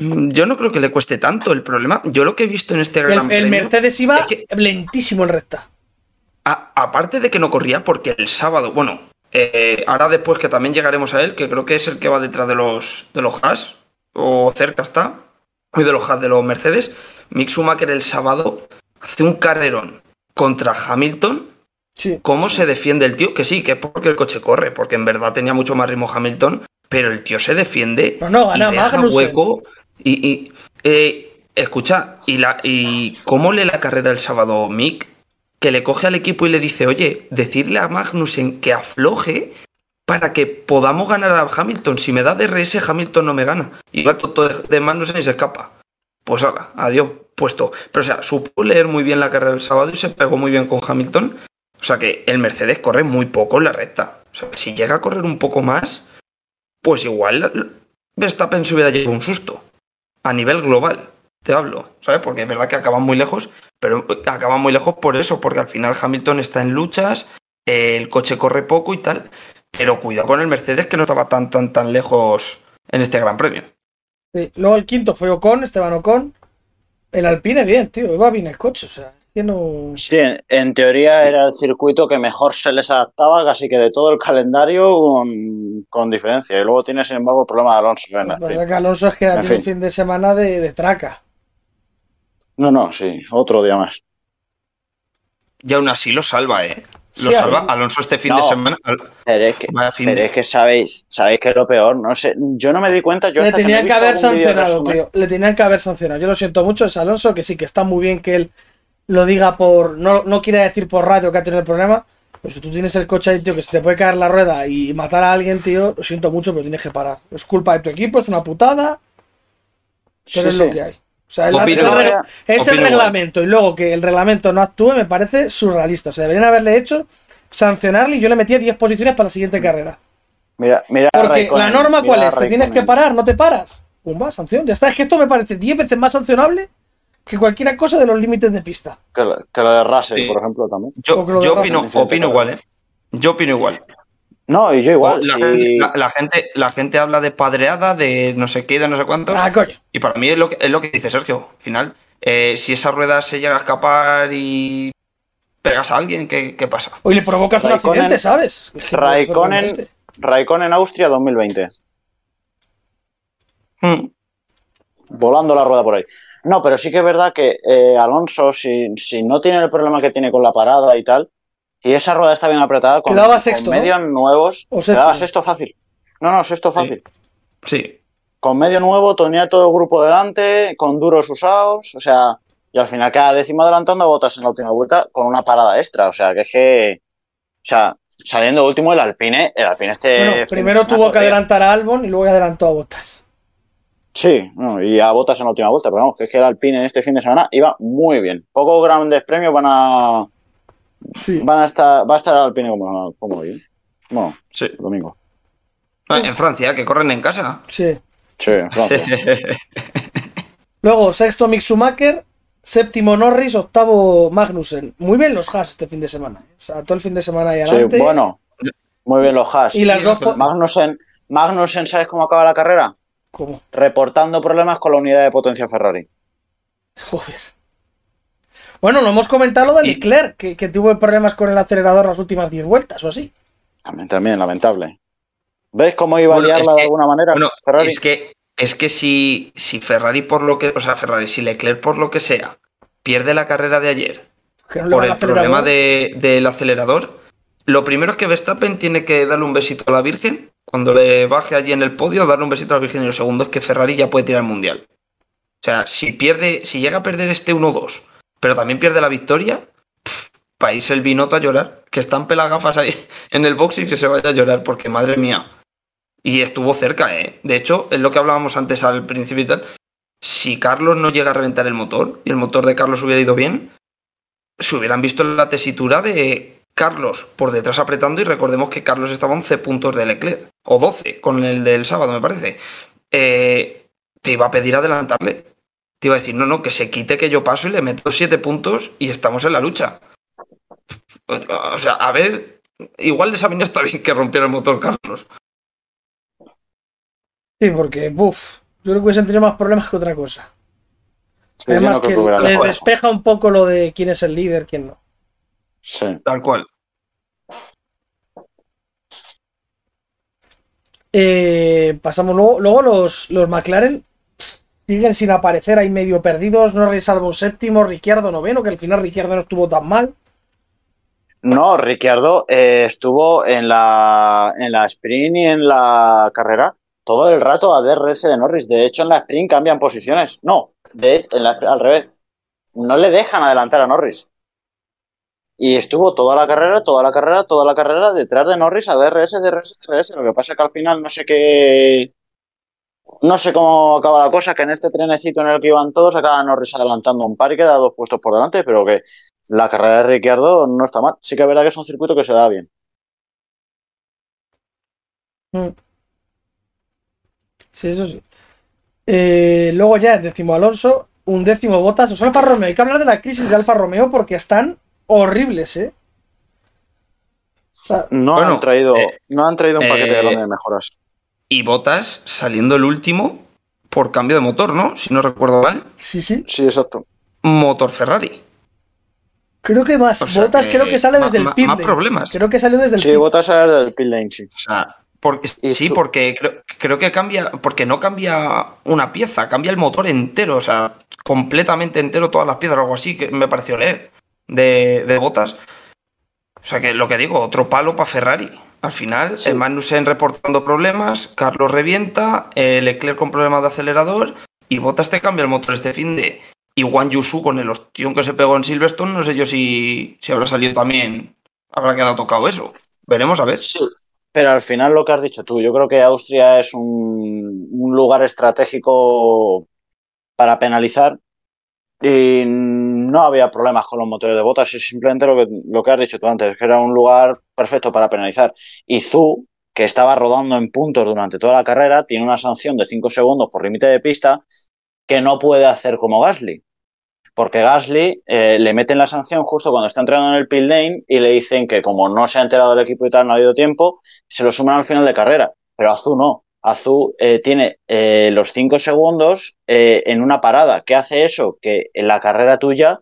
Mm, Yo no creo que le cueste tanto el problema. Yo lo que he visto en este El, Gran el Premio. Mercedes iba es que- lentísimo en recta. A- aparte de que no corría, porque el sábado, bueno, eh, ahora después que también llegaremos a él, que creo que es el que va detrás de los, de los Haas, o cerca está, y de los Haas de los Mercedes, Mick Schumacher el sábado hace un carrerón contra Hamilton. Sí. ¿Cómo se defiende el tío? Que sí, que es porque el coche corre, porque en verdad tenía mucho más ritmo Hamilton, pero el tío se defiende no, gana y deja Magnussen. hueco y, y, eh, escucha, ¿y, la, ¿y cómo lee la carrera el sábado Mick? Que le coge al equipo y le dice, oye, decirle a Magnussen que afloje para que podamos ganar a Hamilton. Si me da DRS, Hamilton no me gana. Y va todo de Magnussen y se escapa. Pues ahora, adiós, puesto. Pero o sea, supo leer muy bien la carrera el sábado y se pegó muy bien con Hamilton. O sea que el Mercedes corre muy poco en la recta. O sea, si llega a correr un poco más, pues igual Verstappen se hubiera llevado un susto. A nivel global, te hablo, ¿sabes? Porque es verdad que acaban muy lejos, pero acaban muy lejos por eso, porque al final Hamilton está en luchas, el coche corre poco y tal. Pero cuidado con el Mercedes que no estaba tan, tan, tan lejos en este Gran Premio. Luego el quinto fue Ocon, Esteban Ocon. El Alpine, bien, tío, iba bien el coche, o sea, que no. Sí, en, en teoría era el circuito que mejor se les adaptaba casi que de todo el calendario con, con diferencia. Y luego tiene, sin embargo, el problema de Alonso. en la verdad que Alonso es que En tiene un fin. de semana de, de traca. No, no, sí, otro día más. Y aún así lo salva, ¿eh? Lo Sí, salva Alonso este fin No. de semana. Pero es que, Vaya fin pero de- es que sabéis, sabéis que es lo peor, no sé, yo no me di cuenta, yo Le tenían que visto haber sancionado, tío. Le tenían que haber sancionado. Yo lo siento mucho, es Alonso, que sí, que está muy bien que él lo diga por. No, no quiere decir por radio que ha tenido el problema. Pero si tú tienes el coche ahí, tío, que se te puede caer la rueda y matar a alguien, tío, lo siento mucho, pero tienes que parar. Es culpa de tu equipo, es una putada, pero Sí, es sí. lo que hay. O sea, el- Opino es, el, es reglamento y luego que el reglamento no actúe me parece surrealista. O sea, deberían haberle hecho sancionarle y yo le metía 10 posiciones para la siguiente carrera. Mira, mira Porque la norma, mira ¿cuál es? Te tienes que parar, no te paras. Pumba, sanción. Ya está. Es que esto me parece 10 veces más sancionable que cualquier cosa de los límites de pista. Que, lo de Russell, Sí. por ejemplo, también. Yo, yo opino, igual, ¿eh? Yo opino igual. No, y yo igual. la, sí. gente, la, la gente, la gente habla de padreada, de no sé qué, de no sé cuántos. Ah, coño. Y para mí es lo que, es lo que dice Sergio. Al final, eh, si esa rueda se llega a escapar y pegas a alguien, ¿qué, qué pasa? Hoy le provocas un Raikkonen- accidente, ¿sabes? Raikkonen, no- Raikkonen Austria 2020. Hmm. volando la rueda por ahí. No, pero sí que es verdad que eh, Alonso, si, si no tiene el problema que tiene con la parada y tal, y esa rueda está bien apretada, con, Quedaba con sexto, ¿no? medios nuevos, O quedaba séptimo. sexto fácil. No, no, sexto fácil. Sí. Con medio nuevo, tenía todo el grupo delante, con duros usados, o sea, y al final cada décimo adelantando botas en la última vuelta con una parada extra, o sea, que es que, o sea, saliendo último el Alpine, el Alpine este... Bueno, primero tuvo que adelantar a Albon y luego adelantó a Botas. Sí, no, y a botas en la última vuelta, pero vamos, que es que el Alpine este fin de semana iba muy bien. Pocos grandes premios van a Sí. van a estar va a estar el Alpine como, como hoy. ¿eh? Bueno, Sí. el domingo. Ah, En Francia, que corren en casa. Sí. Sí, en Francia. Luego, sexto Mick Schumacher, séptimo Norris, octavo Magnussen. Muy bien los Haas este fin de semana. O sea, todo el fin de semana ahí sí, adelante. bueno, muy bien los Haas. y las Sí, dos. Magnussen, Magnussen, ¿sabes cómo acaba la carrera? ¿Cómo? Reportando problemas con la unidad de potencia Ferrari. Joder. Bueno, no hemos comentado lo de Leclerc, que, que tuvo problemas con el acelerador las últimas 10 vueltas o así. También, también, lamentable. ¿Ves cómo iba Bueno, a liarla de que- alguna manera Bueno, Ferrari? es que, es que si, si Ferrari por lo que, o sea, Ferrari, si Leclerc por lo que sea, pierde la carrera de ayer no por el problema de- del acelerador, lo primero es que Verstappen tiene que darle un besito a la Virgen, cuando le baje allí en el podio, darle un besito a la Virgen, y lo segundo es que Ferrari ya puede tirar el mundial. O sea, si pierde, si llega a perder este 1-2, pero también pierde la victoria, irse el Binotto a llorar, que están pelagafas ahí en el box y que se vaya a llorar, porque madre mía. Y estuvo cerca, ¿eh? De hecho, es lo que hablábamos antes al principio y tal. Si Carlos no llega a reventar el motor y el motor de Carlos hubiera ido bien, se hubieran visto la tesitura de Carlos por detrás apretando y recordemos que Carlos estaba a 11 puntos de Leclerc, o 12 con el del sábado me parece. Eh, te iba a pedir adelantarle. Te iba a decir, no, no, que se quite que yo paso y le meto 7 puntos y estamos en la lucha. O sea, a ver, igual les ha venido hasta bien que rompiera el motor Carlos. Sí, porque, buf, yo creo que hubiesen tenido más problemas que otra cosa. Sí, Además no que les despeja un poco lo de quién es el líder, quién no. Sí. Tal cual. Eh, pasamos luego, luego los, los McLaren siguen sin aparecer, ahí medio perdidos, Norris salvo un séptimo, Ricciardo noveno, que al final Ricciardo no estuvo tan mal. No, Ricciardo eh, estuvo en la, en la sprint y en la carrera todo el rato a DRS de Norris. De hecho, en la sprint cambian posiciones. No, de, en la- al revés, no le dejan adelantar a Norris. Y estuvo toda la carrera, toda la carrera, toda la carrera detrás de Norris a DRS, DRS, DRS. Lo que pasa es que al final no sé qué. No sé cómo acaba la cosa, que en este trenecito en el que iban todos acaba Norris adelantando un par y queda dos puestos por delante, pero que la carrera de Ricciardo no está mal. Sí que es verdad que es un circuito que se da bien. Mm. Sí, eso sí. Eh, luego ya, décimo Alonso, un décimo Botas. O sea, Alfa Romeo. Hay que hablar de la crisis de Alfa Romeo porque están horribles, ¿eh? O sea, No Bueno, han traído, eh, no han traído un paquete eh, grande de mejoras. Y Botas saliendo el último por cambio de motor, ¿no? Si no recuerdo mal. sí, sí. Sí, exacto. Motor Ferrari. Creo que más. O sea, Botas que creo que sale ma- desde el pit más lane. problemas. Creo que salió desde el Sí, pit. botas a ver del pit lane, sí. O sea, porque, sí, porque creo, creo que cambia, porque no cambia una pieza, cambia el motor entero, o sea, completamente entero todas las piezas o algo así, que me pareció leer, de, de botas. O sea, que lo que digo, otro palo para Ferrari. Al final, Sí. Magnussen reportando problemas, Carlos revienta, eh, Leclerc con problemas de acelerador y Botas te cambia el motor este fin de. Y Juan Yusu con el ostión que se pegó en Silverstone, no sé yo si, si habrá salido también, habrá quedado tocado eso. Veremos a ver. Sí, pero al final lo que has dicho tú, yo creo que Austria es un, un lugar estratégico para penalizar y no había problemas con los motores de botas, es simplemente lo que, lo que has dicho tú antes, que era un lugar perfecto para penalizar. Y Zu, que estaba rodando en puntos durante toda la carrera, tiene una sanción de 5 segundos por límite de pista que no puede hacer como Gasly. Porque Gasly eh, le meten la sanción justo cuando está entrando en el pit lane y le dicen que como no se ha enterado del equipo y tal, no ha habido tiempo, se lo suman al final de carrera. Pero Azú no. Azú eh, tiene eh, los 5 segundos eh, en una parada. ¿Qué hace eso? Que en la carrera tuya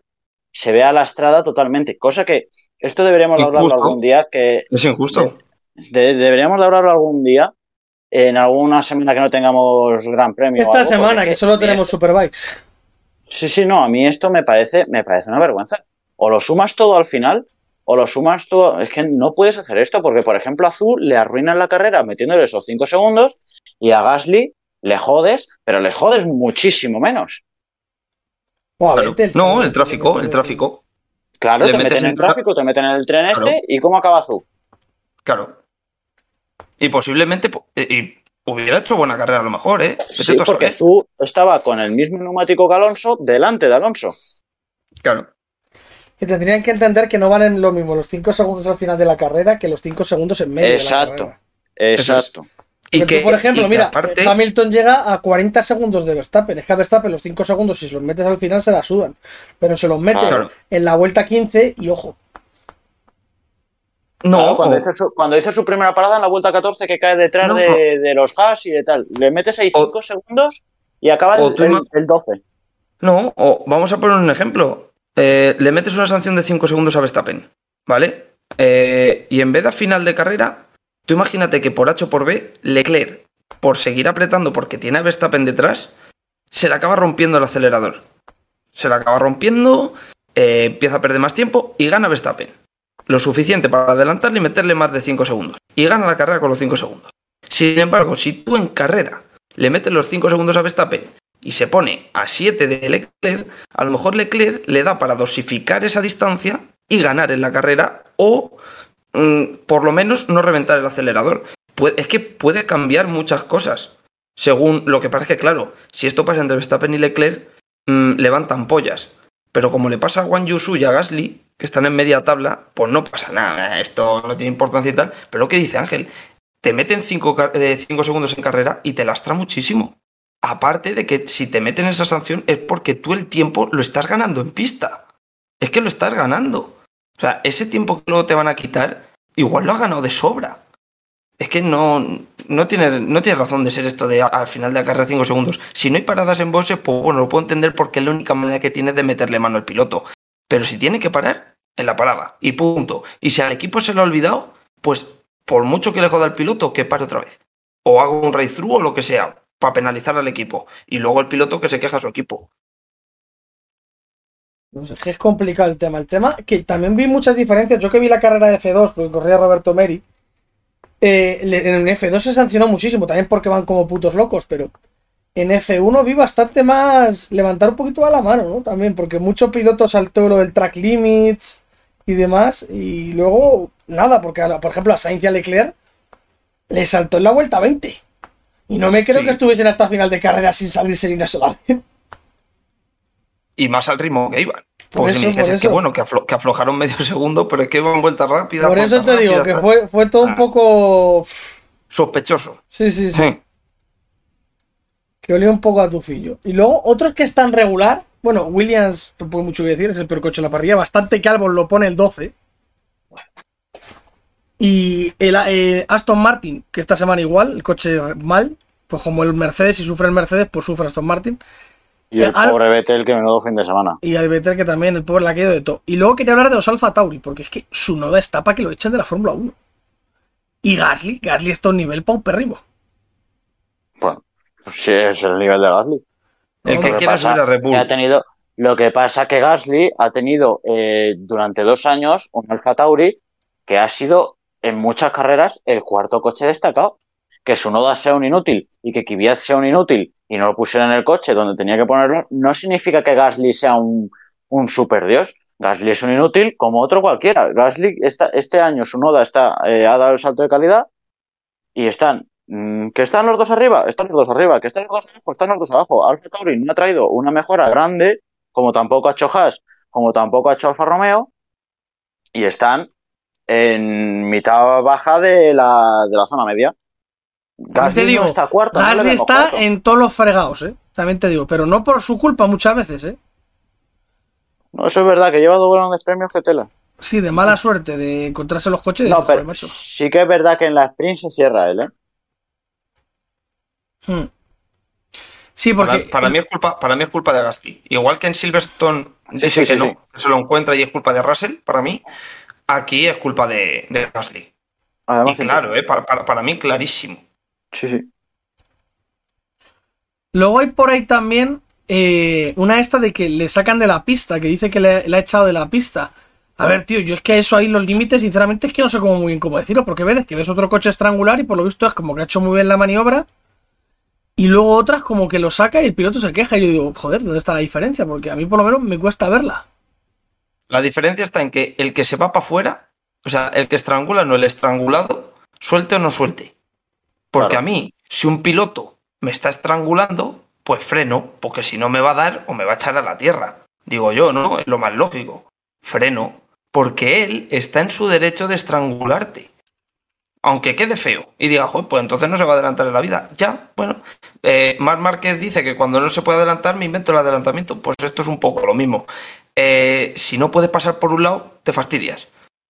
se vea lastrada totalmente. Cosa que esto deberíamos de hablarlo Injusto. algún día, que Es injusto. de- deberíamos de hablarlo algún día, en alguna semana que no tengamos gran premio. o Esta algo, semana, que solo tenemos esto- Superbikes. Sí, sí, no, a mí esto me parece, me parece una vergüenza. O lo sumas todo al final, o lo sumas todo. Es que no puedes hacer esto, porque, por ejemplo, a Azul le arruinan la carrera metiéndole esos 5 segundos, y a Gasly le jodes, pero le jodes muchísimo menos. Claro. No, el tráfico, el tráfico. Claro, Le te meten en tra- tráfico, te meten en el tren Claro. este, ¿y cómo acaba Azul? Claro. Y posiblemente po- eh, y hubiera hecho buena carrera a lo mejor, ¿eh? Vete Sí, tú porque. Azul estaba con el mismo neumático que Alonso delante de Alonso. Claro. Que tendrían que entender que no valen lo mismo los 5 segundos al final de la carrera que los 5 segundos en medio. Exacto. De la carrera. Exacto. Y que, tú, por ejemplo, y mira, aparte, Hamilton llega a 40 segundos de Verstappen. Es que a Verstappen los 5 segundos, si se los metes al final, se la sudan. Pero se los metes Claro. en la vuelta 15 y ojo. no, Claro, cuando, o- hizo su, cuando hizo su primera parada en la vuelta 14 que cae detrás No, de, de los Haas y de tal, le metes ahí O- 5 segundos y acaba el, el- el 12. no, o vamos a poner un ejemplo. Eh, le metes una sanción de 5 segundos a Verstappen, ¿vale? Eh, y en vez de a final de carrera, tú imagínate que por H o por B, Leclerc, por seguir apretando porque tiene a Verstappen detrás, se le acaba rompiendo el acelerador. Se le acaba rompiendo, eh, empieza a perder más tiempo y gana Verstappen. Lo suficiente para adelantarle y meterle más de 5 segundos. Y gana la carrera con los 5 segundos. Sin embargo, si tú en carrera le metes los 5 segundos a Verstappen y se pone a 7 de Leclerc, a lo mejor Leclerc le da para dosificar esa distancia y ganar en la carrera o mm, por lo menos no reventar el acelerador. Es que puede cambiar muchas cosas. Según lo que que, claro, si esto pasa entre Verstappen y Leclerc, mm, levantan pollas. Pero como le pasa a Juan Yusu y a Gasly, que están en media tabla, pues no pasa nada. Esto no tiene importancia y tal. Pero lo que dice Ángel, te meten 5 segundos en carrera y te lastra muchísimo. Aparte de que si te meten esa sanción es porque tú el tiempo lo estás ganando en pista. Es que lo estás ganando. O sea, ese tiempo que luego te van a quitar, igual lo has ganado de sobra. Es que no, no, tiene, no tiene razón de ser esto de al final de la carrera 5 segundos. Si no hay paradas en boxes, pues bueno, lo puedo entender porque es la única manera que tiene de meterle mano al piloto. Pero si tiene que parar, en la parada. Y punto. Y si al equipo se lo ha olvidado, pues por mucho que le joda al piloto, que pare otra vez. O hago un race through o lo que sea, para penalizar al equipo. Y luego el piloto que se queja a su equipo. No sé, es complicado el tema. El tema que también vi muchas diferencias. Yo que vi la carrera de F2, porque corría Roberto Meri. eh, en F2 se sancionó muchísimo, también porque van como putos locos, pero en F1 vi bastante más levantar un poquito a la mano, ¿no? También, porque muchos pilotos saltó lo del track limits y demás, y luego nada, porque por ejemplo a Sainz y a Leclerc le saltó en la vuelta 20. Y no me creo Sí. que estuviesen hasta final de carrera sin salirse ni una sola vez. Y más al ritmo que iban. Porque si me dijese por que bueno, que, aflo- que aflojaron medio segundo, pero es que iban vuelta rápida. Por eso te digo que fue, fue todo un Ah. poco... Sospechoso. Sí, sí, sí. Sí. que olía un poco a tufillo. Y luego otros que están regular. Bueno, Williams, tampoco hay mucho que decir, es el peor coche de la parrilla. Bastante que Albon lo pone el 12. Y el eh, Aston Martin, que esta semana igual, el coche mal. Pues como el Mercedes, y sufre el Mercedes, pues sufre Aston Martin. Y el Al- pobre Vettel, que menudo fin de semana. Y al Vettel, que también, el pobre la ha caído de todo. Y luego quería hablar de los Alfa Tauri, porque es que su noda está para que lo echen de la Fórmula 1. Y Gasly, Gasly está a un nivel paupérrimo. Bueno, pues sí, es el nivel de Gasly. El Lo que quiera pasa subir a Red Bull. que ha tenido, lo que pasa que Gasly ha tenido eh, durante dos años un Alfa Tauri que ha sido en muchas carreras el cuarto coche destacado. Que su noda sea un inútil y que Kvyat sea un inútil y no lo pusiera en el coche donde tenía que ponerlo, no significa que Gasly sea un, un super dios. Gasly es un inútil como otro cualquiera. Gasly esta- este año su noda está, eh, ha dado el salto de calidad y están mm, que están los dos arriba, están los dos arriba, que están los dos abajo, están los dos abajo. Alfa Tauri no ha traído una mejora grande, como tampoco ha hecho Haas, como tampoco ha hecho Alfa Romeo, y están en mitad baja de la, de la zona media. También te Gasly digo, no está cuarto, Gasly está cuarto. en todos los fregados, ¿eh? También te digo, pero no por su culpa muchas veces, ¿eh? No, eso es verdad, que lleva dos grandes premios que tela. Sí, de mala suerte de encontrarse los coches. y No, decir, pero sí que es verdad que en la sprint se cierra él, ¿eh? Hmm. Sí, porque. Para, para mí es culpa, para mí es culpa de Gasly. Igual que en Silverstone dice sí, que sí, no, sí. que se lo encuentra y es culpa de Russell, para mí, aquí es culpa de, de Gasly. Además, y claro, eh, para, para- para mí clarísimo. Sí, sí. Luego hay por ahí también eh, una esta de que le sacan de la pista, que dice que le, le ha echado de la pista. A ver, tío, yo es que eso ahí los límites, sinceramente, es que no sé cómo muy bien cómo decirlo, porque ves que ves otro coche estrangular y por lo visto es como que ha hecho muy bien la maniobra. Y luego otras como que lo saca y el piloto se queja. Y yo digo, joder, ¿dónde está la diferencia? Porque a mí por lo menos me cuesta verla. La diferencia está en que el que se va para afuera, o sea, el que estrangula, no el estrangulado, suelte o no suelte. Porque Claro. a mí, si un piloto me está estrangulando, pues freno, porque si no me va a dar o me va a echar a la tierra. Digo yo, ¿no? Es lo más lógico. Freno, porque él está en su derecho de estrangularte. Aunque quede feo y diga, "Joder, pues entonces no se va a adelantar en la vida. Ya, bueno. Eh, Marc Márquez dice que cuando no se puede adelantar me invento el adelantamiento. Pues esto es un poco lo mismo. Eh, si no puedes pasar por un lado, te fastidias.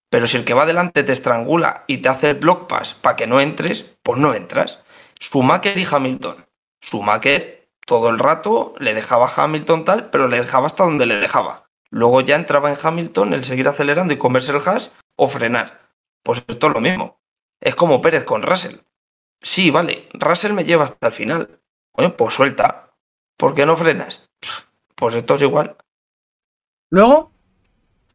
Pero si el que va adelante te estrangula y te hace el block pass para que no entres, pues no entras. Schumacher y Hamilton. Schumacher todo el rato le dejaba a Hamilton tal, pero le dejaba hasta donde le dejaba. Luego ya entraba en Hamilton el seguir acelerando y comerse el hash o frenar. Pues esto es lo mismo. Es como Pérez con Russell. Sí, vale, Russell me lleva hasta el final. Oye, pues suelta. ¿Por qué no frenas? Pues esto es igual. Luego,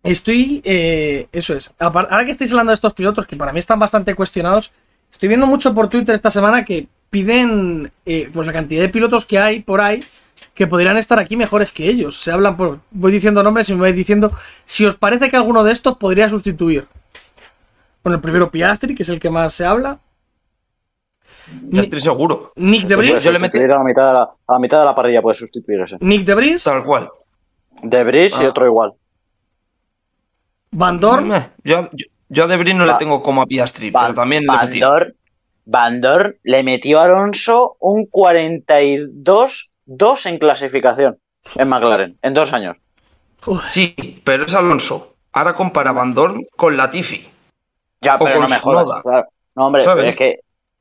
estoy. eh, eso es. Ahora que estáis hablando de estos pilotos, que para mí están bastante cuestionados, estoy viendo mucho por Twitter esta semana que piden eh, pues la cantidad de pilotos que hay por ahí que podrían estar aquí mejores que ellos. Se hablan por. Voy diciendo nombres y me vais diciendo si os parece que alguno de estos podría sustituir. Bueno, el primero Piastri, que es el que más se habla. Estoy seguro. Nick de Vries. yo le metí- a la mitad de la, a la mitad de la parrilla puede sustituir ese. Nick de Vries, Tal cual. De Brice y Ah. otro igual. Van Dorn, Meh, Yo, yo, yo a De Vries no Va- le tengo como a Piastri, Van, pero también le Van metí. Dorn- Van Dorn le metió a Alonso un 42-2 en clasificación en McLaren, en dos años. Joder, Sí, pero es Alonso. Ahora compara Van Dorn con Latifi. Ya, O pero con no me jodas. Tsunoda. claro. No, hombre, ¿Sabes? es que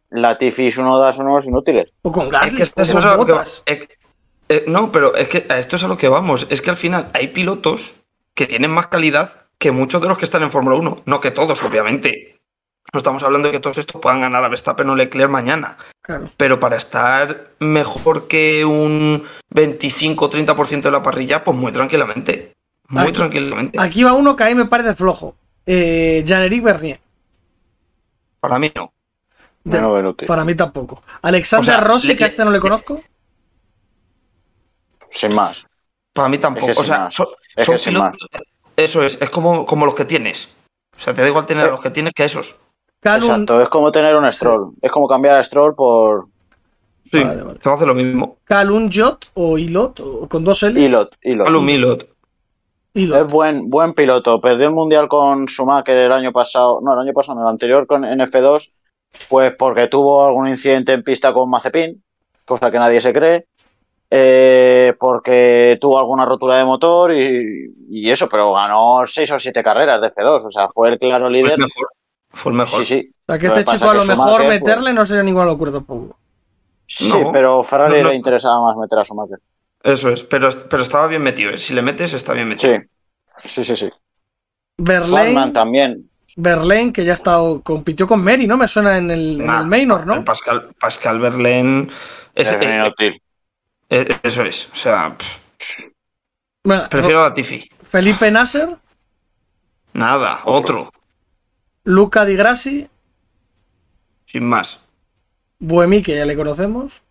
Latifi y Sunoda son unos inútiles. o con Es que eso es que eh, eh, no, pero es que a esto es a lo que vamos. Es que al final hay pilotos que tienen más calidad que muchos de los que están en Fórmula 1. No que todos, obviamente. No estamos hablando de que todos estos puedan ganar a Verstappen o Leclerc mañana. Claro. Pero para estar mejor que un 25-30% de la parrilla, pues muy tranquilamente. Muy Aquí- tranquilamente. Aquí va uno que a mí me parece flojo. Eh, Jean-Éric Bernier. Para mí no. De- para mí tampoco. Alexander O sea, Rossi, le- que a este no le conozco. Sin más. Para mí tampoco. Es que o sea, son, Es son que sin pilotos. Eso es, es como, como los que tienes. O sea, te da igual tener a los que tienes que a esos. Calum, Exacto, es como tener un Stroll. Es como cambiar a Stroll por Sí, Vale, vale. te va a hacer lo mismo. Calum Jot o Ilot, o con dos L. Ilot. Ilot. Alum Es buen, buen piloto. Perdió el mundial con Schumacher el año pasado. No, el año pasado, no, el anterior con en F2. Pues porque tuvo algún incidente en pista con Mazepin, cosa que nadie se cree. eh, porque tuvo alguna rotura de motor y, y eso, pero ganó seis o siete carreras de F2. O sea, fue el claro Fue líder. el mejor. Fue el mejor. Sí, sí. O sea, que este chico a lo mejor Schumacher, pues- meterle no sería ninguna locura tampoco. Sí, No. pero Ferrari No, no. le interesaba más meter a Schumacher. Eso es, pero, pero estaba bien metido. ¿eh? Si le metes, está bien metido. Sí, sí, sí. sí. También. Verlaine, que ya ha estado, compitió con Mary, ¿no? Me suena en el, en Nah, el Maynor, el ¿no? Pascal, Pascal Verlaine. es- Es eh, inútil. eh, eso es. O sea, prefiero a Tiffy. Felipe Nasser, Nada, otro. Luca Di Grassi, Sin más. Buemi, que ya le conocemos.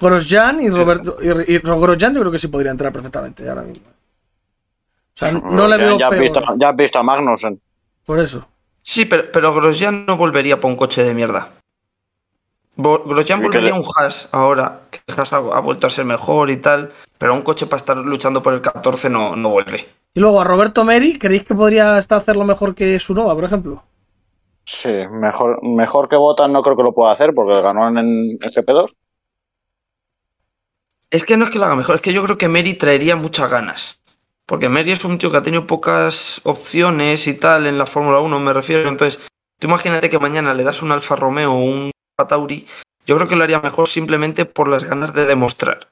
Grosjean y Roberto y, y Grosjean yo creo que sí podría entrar perfectamente ahora mismo. O sea, no le Ya- veo ya, peor. visto, ya has visto a Magnussen. Por eso. Sí, pero, pero Grosjean no volvería para un coche de mierda. Grosjean volvería a un Haas ahora, que Haas ha, ha vuelto a ser mejor y tal, pero un coche para estar luchando por el 14 no, no vuelve. Y luego a Roberto Meri, ¿creéis que podría estar hacerlo mejor que Sunoda, por ejemplo? Sí, mejor, mejor que Bottas no creo que lo pueda hacer porque ganó en, en GP2. Es que no es que lo haga mejor, es que yo creo que Mary traería muchas ganas. Porque Mary es un tío que ha tenido pocas opciones y tal en la Fórmula 1, me refiero. Entonces, tú imagínate que mañana le das un Alfa Romeo o un Tauri. Yo creo que lo haría mejor simplemente por las ganas de demostrar.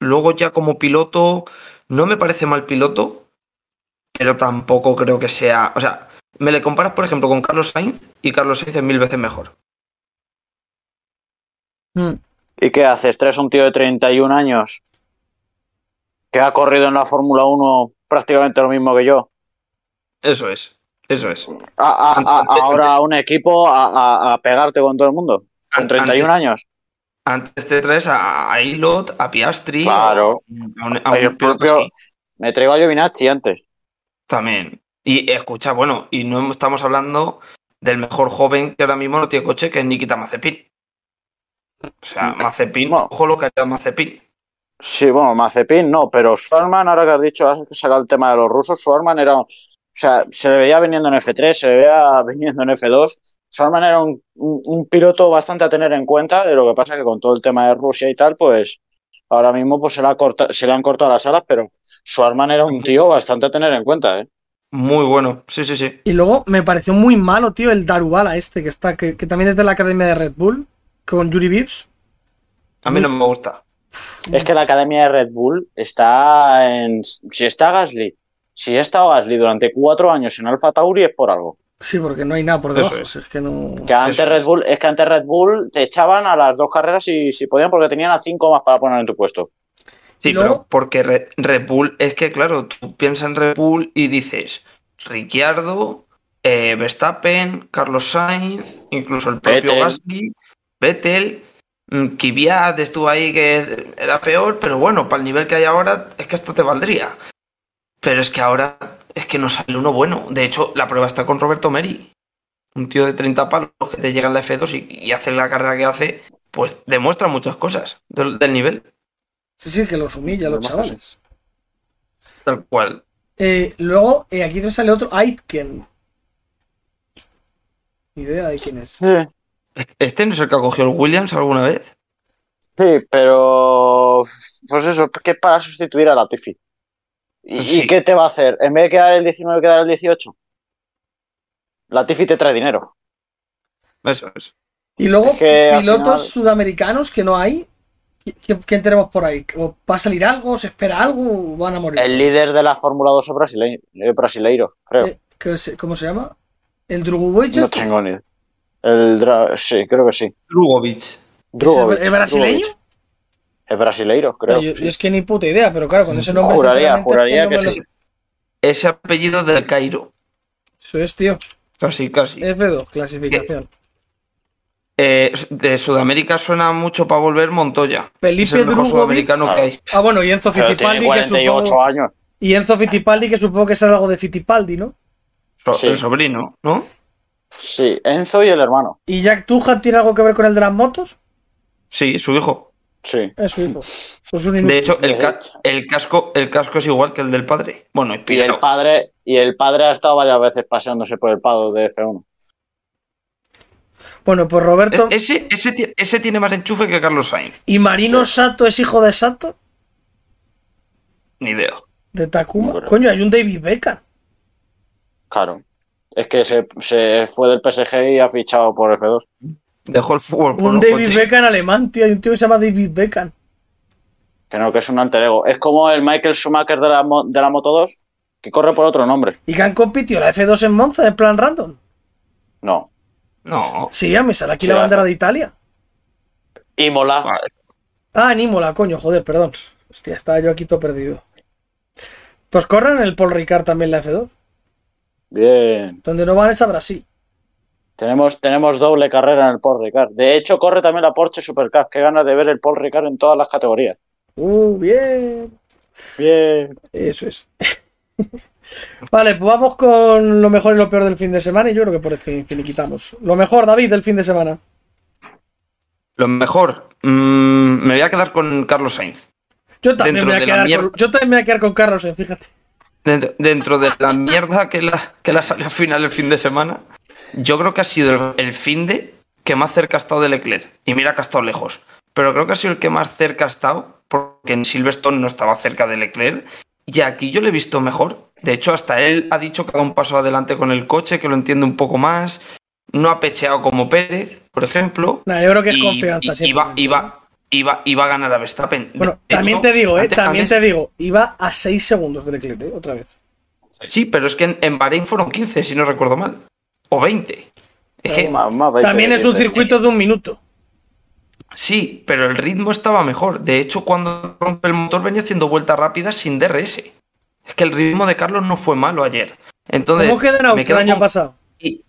Luego ya como piloto, no me parece mal piloto, pero tampoco creo que sea... O sea, me le comparas, por ejemplo, con Carlos Sainz y Carlos Sainz es mil veces mejor. Mm. ¿Y qué haces? ¿Tres un tío de 31 años que ha corrido en la Fórmula 1 prácticamente lo mismo que yo? Eso es, eso es. A- a- a- Antes- ahora a un equipo a, pegarte con todo el mundo. Con 31 Antes- años. Antes te traes a Ilot, a Piastri, Claro. a un, propio- Me traigo a Giovinazzi antes. también. Y escucha, bueno, y no estamos hablando del mejor joven que ahora mismo no tiene coche, que es Nikita Mazepin. O sea, Mazepin, Bueno. ojo lo que haría Mazepin. Sí, bueno, Mazepin no, pero Schwarman, ahora que has dicho, has sacado el tema de los rusos, Schwarman era, o sea, se le veía viniendo en F3, se le veía viniendo en F2. Schwarman era un, un- un piloto bastante a tener en cuenta, de lo que pasa que con todo el tema de Rusia y tal, pues ahora mismo pues se le, ha corta- se le han cortado las alas, pero Schwarman era un tío bastante a tener en cuenta, ¿eh? Muy bueno, sí, sí, sí. Y luego me pareció muy malo, tío, el Darubala este que está, que, que también es de la academia de Red Bull, con Yuri Vips. A mí no me gusta. Es que la academia de Red Bull está en... Si está Gasly, si ha estado Gasly durante cuatro años en Alfa Tauri es por algo. Sí, porque no hay nada por Eso debajo. es. Es. que no. Que antes Eso Red. Bull, es que antes Red Bull te echaban a las dos carreras si, si podían porque tenían a cinco más para poner en tu puesto. Sí, pero porque Re- Red Bull, es que claro, tú piensas en Red Bull y dices Ricciardo, eh, Verstappen, Carlos Sainz, incluso el propio Vettel. Gasly, Vettel, mm, Kvyat estuvo ahí que era peor, pero bueno, para el nivel que hay ahora es que esto te valdría. Pero es que ahora es que no sale uno bueno. De hecho, la prueba está con Roberto Meri. Un tío de 30 palos que te llega en la F2 y, y hace la carrera que hace, pues demuestra muchas cosas del- del nivel. Sí, sí, que los humilla a los chavales. Tal cual. Eh, luego, eh, aquí te sale otro, Aitken. Ni idea de quién es. Sí, ¿Este no es el que ha cogido el Williams alguna vez? sí, pero pues eso, que es para sustituir a Latifi. ¿Y, y qué te va a hacer? En vez de quedar el 19, quedar el 18. Latifi te trae dinero. Eso es. Y luego, Es que pilotos final- sudamericanos que no hay. ¿Qui- qui- ¿Quién tenemos por ahí? ¿O ¿Va a salir algo? ¿Se espera algo? ¿O van a morir? El líder de la Fórmula 2 es brasileiro, eh, brasileiro creo. Eh, ¿qué se- ¿Cómo se llama? ¿El Drugovic? no este? tengo ni idea. El Dra- sí, creo que sí. Drugovic. Drugovic, ¿Es brasileño? Drugovic. Es brasileiro, creo. yo, sí. yo es que ni puta idea, pero claro, con ese nombre. Juraría, juraría no que lo- sí. Ese apellido del Cairo. Eso es, tío. Casi, casi. F2, clasificación. Eh, de Sudamérica suena mucho para volver Montoya. Felipe es el mejor Drugovic. sudamericano que hay. Ah, bueno, y Enzo Fittipaldi, que 48 supongo... años. Y Enzo Fittipaldi, que supongo que es algo de Fittipaldi, ¿no? So- Sí. El sobrino, ¿no? Sí, Enzo y el hermano. ¿Y Jack Tuja tiene algo que ver con el de las motos? Sí, su hijo. Sí. Es su hijo. Un inútil. De hecho, el, De ca- hecho. el casco, el casco es igual que el del padre. Bueno, y Y el padre, y el padre ha estado varias veces paseándose por el pado de F1. Bueno, pues Roberto... E- Ese, ese, ti- ese tiene más enchufe que Carlos Sainz. ¿Y Marino Sí. Sato es hijo de Sato? Ni idea. De Takuma. Coño, hay un David Beckham. Claro. Es que se, se fue del PSG y ha fichado por F2. Dejó el fútbol por Un David. Beckham alemán, tío. Hay un tío que se llama David Beckham. Que no, que es un alter ego. Es como el Michael Schumacher de la, de la Moto 2, que corre por otro nombre. ¿Y que han competido la F2 en Monza en plan random? No. No. Sí, a mí sale aquí Sí, la la- bandera de Italia. Imola. Vale. Ah, en Imola, coño, joder, perdón. Hostia, estaba yo aquí todo perdido. Pues corren el Paul Ricard también la F2. Bien. Donde no van es a Brasil. Tenemos, tenemos doble carrera en el Paul Ricard. De hecho, corre también la Porsche Supercup. Qué ganas de ver el Paul Ricard en todas las categorías. Uh, bien. Bien. Eso es. vale, pues vamos con lo mejor y lo peor del fin de semana. Y yo creo que por el fin finiquitamos. Lo mejor, David, del fin de semana. Lo mejor. mm, me voy a quedar con Carlos Sainz. Yo también, Dentro me voy a quedar con, yo también me voy a quedar con Carlos, eh, fíjate. Dentro, dentro de la mierda que la, que la salió al final el fin de semana, yo creo que ha sido el, el fin de que más cerca ha estado de Leclerc. Y mira que ha estado lejos. Pero creo que ha sido el que más cerca ha estado, porque en Silverstone no estaba cerca de Leclerc. Y aquí yo lo he visto mejor. De hecho, hasta él ha dicho que ha dado un paso adelante con el coche, que lo entiende un poco más. No ha pecheado como Pérez, por ejemplo. Nah, yo creo que es y, confianza. y- iba, iba, iba, iba a ganar a Verstappen. Bueno, De también hecho, te digo, eh, antes- también antes- te digo, iba a 6 segundos de Leclerc, eh, otra vez. Sí, pero es que en, en Bahrein fueron 15, si no recuerdo mal. O 20. Es que Más- más veinte También es un circuito de un minuto. sí, pero el ritmo estaba mejor. De hecho, cuando rompe el motor venía haciendo vueltas rápidas sin DRS. Es que el ritmo de Carlos no fue malo ayer. Entonces, ¿Cómo queda en el año con- pasado? y-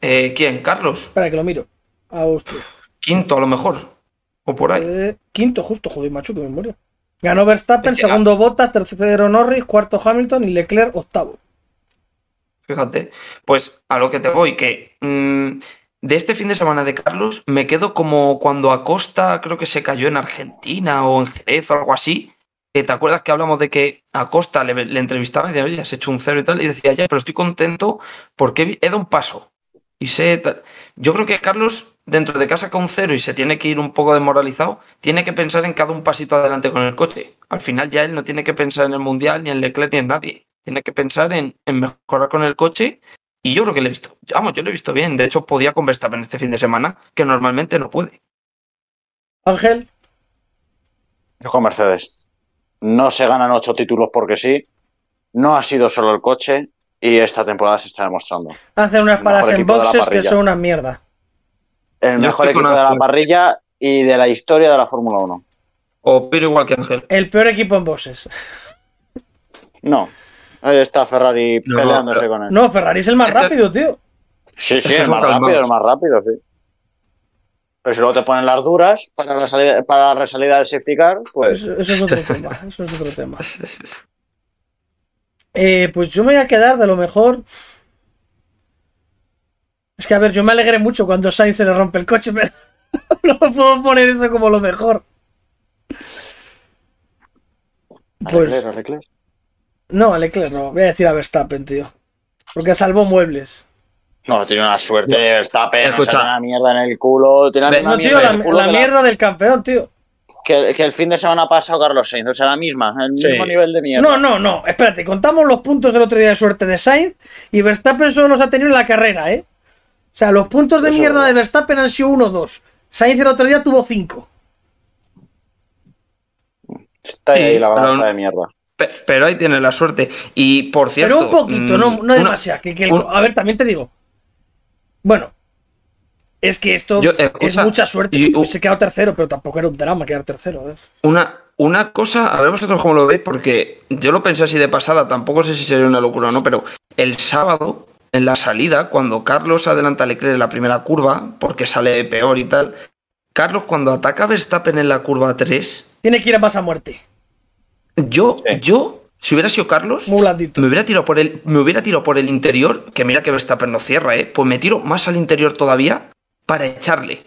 eh, ¿Quién? ¿Carlos? Espera que lo miro. Austria. Quinto a lo mejor. O por ahí. Eh, quinto, justo, joder, macho, qué memoria. Ganó Verstappen, Es que- segundo Bottas, tercero Norris, cuarto Hamilton y Leclerc octavo. Fíjate. Pues a lo que te voy, que mm, de este fin de semana de Carlos me quedo como cuando Acosta creo que se cayó en Argentina o en Jerez o algo así. que ¿Te acuerdas que hablamos de que Acosta le, le entrevistaba y decía, oye, has hecho un cero y tal? Y decía, ya, pero estoy contento porque he dado un paso. Y sé tal. Yo creo que Carlos, dentro de casa con un cero y se tiene que ir un poco desmoralizado, tiene que pensar en cada un pasito adelante con el coche. Al final ya él no tiene que pensar en el Mundial, ni en Leclerc, ni en nadie. Tiene que pensar en, en mejorar con el coche. Y yo creo que le he visto. Vamos, yo lo he visto bien. De hecho, podía con Verstappen este fin de semana, que normalmente no puede. Ángel, Yo con Mercedes. No se ganan ocho títulos porque sí. No ha sido solo el coche. Y esta temporada se está demostrando. hacen unas mejor en boxes que son una mierda. El Yo mejor equipo de la parrilla y de la historia de la Fórmula 1. Opino igual que Ángel. El peor equipo en boxes. No. Ahí está Ferrari No, peleándose pero- con él. No, Ferrari es el más Este- rápido, tío. Sí, sí, el son más rápido, el más rápido, sí. Pero si luego te ponen las duras para la, salida, para la resalida del safety car, pues Eso, eso es otro tema. Eso es otro tema. Eh, pues yo me voy a quedar de lo mejor. Es que a ver, yo me alegré mucho cuando Sainz se le rompe el coche, pero no puedo poner eso como lo mejor. a Pues Leclerc, a Leclerc. no, a Leclerc no, voy a decir a Verstappen, tío. Porque salvó muebles. No, tiene una suerte, Verstappen, Escucha. o sea, una mierda en el culo, tiene una No, tío, mierda la, en el culo la que, mierda del campeón, tío. que, que el fin de semana pasado Carlos Sainz, o sea, la misma, el Sí. mismo nivel de mierda. No, no, no, espérate, contamos los puntos del otro día de suerte de Sainz y Verstappen solo los ha tenido en la carrera, ¿eh? O sea, los puntos de Eso mierda de. Verstappen han sido 1 2. Sainz el otro día tuvo 5. Está ahí Sí, la balanza pero- de mierda. Pe- Pero ahí tiene la suerte. Y por cierto. Pero un poquito, mm, no, no una- demasiado. Que, que el- un- a ver, también te digo. Bueno, es que esto Yo, es mucha suerte. y- Se quedado tercero, pero tampoco era un drama quedar tercero. ¿eh? Una, una cosa, a ver vosotros cómo lo veis, porque yo lo pensé así de pasada, tampoco sé si sería una locura o no, pero el sábado en la salida, cuando Carlos adelanta a Leclerc en la primera curva, porque sale peor y tal, Carlos cuando ataca a Verstappen en la curva 3, Tiene que ir a más a muerte. yo, Sí. yo, si hubiera sido Carlos, Muy me hubiera tirado por el, me hubiera tirado por el interior, que mira que Verstappen no cierra, ¿eh? Pues me tiro más al interior todavía para echarle.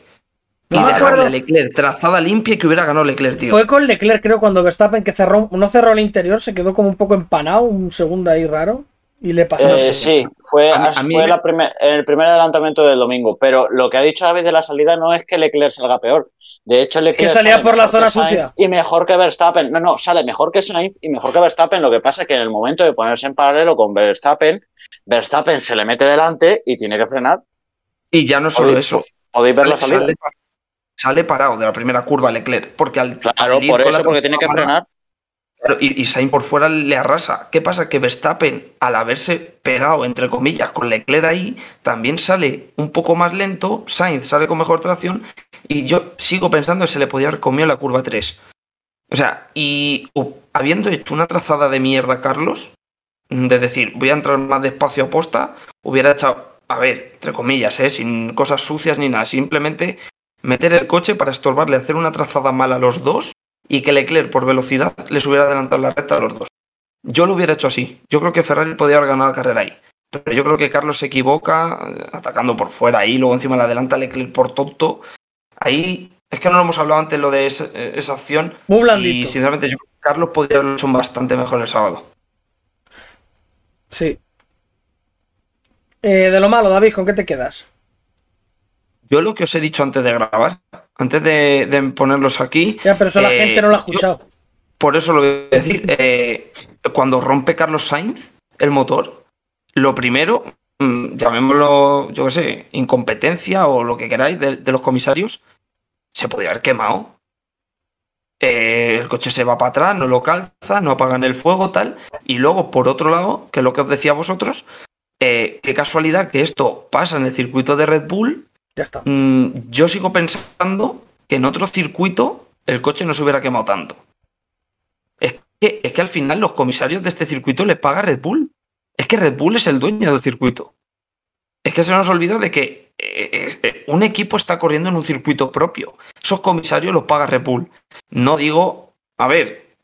Y No dejarle a Leclerc trazada limpia y que hubiera ganado Leclerc, tío. Fue con Leclerc, creo, cuando Verstappen que cerró, no cerró el interior, se quedó como un poco empanado, un segundo ahí raro, y le pasó. Eh, sí, fue, A mí- a mí fue me- la primer- en el primer adelantamiento del domingo. Pero lo que ha dicho David de la salida no es que Leclerc salga peor. De hecho, Leclerc. salía sale por la que zona sucia. Y mejor que Verstappen. No, no, sale mejor que Sainz y mejor que Verstappen. Lo que pasa es que en el momento de ponerse en paralelo con Verstappen, Verstappen se le mete delante y tiene que frenar. Y ya no solo Podéis- eso. Podéis ver la salida. sale pa- sale parado de la primera curva Leclerc. Porque al. Claro, al por eso, porque tiene que frenar. Claro, y, Sainz por fuera le arrasa. ¿Qué pasa? Que Verstappen, al haberse pegado, entre comillas, con Leclerc ahí, también sale un poco más lento. Sainz sale con mejor tracción. Y yo sigo pensando que se le podía haber comido la curva 3. O sea, y habiendo hecho una trazada de mierda Carlos, de decir, voy a entrar más despacio a posta, hubiera echado, a ver, entre comillas, ¿eh? sin cosas sucias ni nada, simplemente meter el coche para estorbarle, hacer una trazada mala a los dos y que Leclerc por velocidad les hubiera adelantado la recta a los dos. Yo lo hubiera hecho así. Yo creo que Ferrari podía haber ganado la carrera ahí. Pero yo creo que Carlos se equivoca eh, atacando por fuera ahí, luego encima le adelanta Leclerc por tonto. Ahí es que no lo hemos hablado antes lo de esa, eh, esa acción. Muy Y blandito. sinceramente yo creo que Carlos podría haberlo hecho bastante mejor el sábado. Sí. Eh, de lo malo, David, ¿con qué te quedas? Yo lo que os he dicho antes de grabar, antes de, de ponerlos aquí. Ya, pero eso la eh, gente no lo ha yo- escuchado. Por eso lo voy a decir. eh, cuando rompe Carlos Sainz el motor, lo primero, mm, llamémoslo, yo qué sé, incompetencia o lo que queráis de, de los comisarios, se podría haber quemado. Eh, el coche se va para atrás, no lo calza, no apagan el fuego, tal. Y luego, por otro lado, que es lo que os decía a vosotros, eh, qué casualidad que esto pasa en el circuito de Red Bull. Ya está. Mm, yo sigo pensando que en otro circuito el coche no se hubiera quemado tanto. Es que, es que al final los comisarios de este circuito le paga Red Bull. Es que Red Bull es el dueño del circuito. Es que se nos olvida de que eh, eh, un equipo está corriendo en un circuito propio. Esos comisarios los paga Red Bull. No digo, a ver,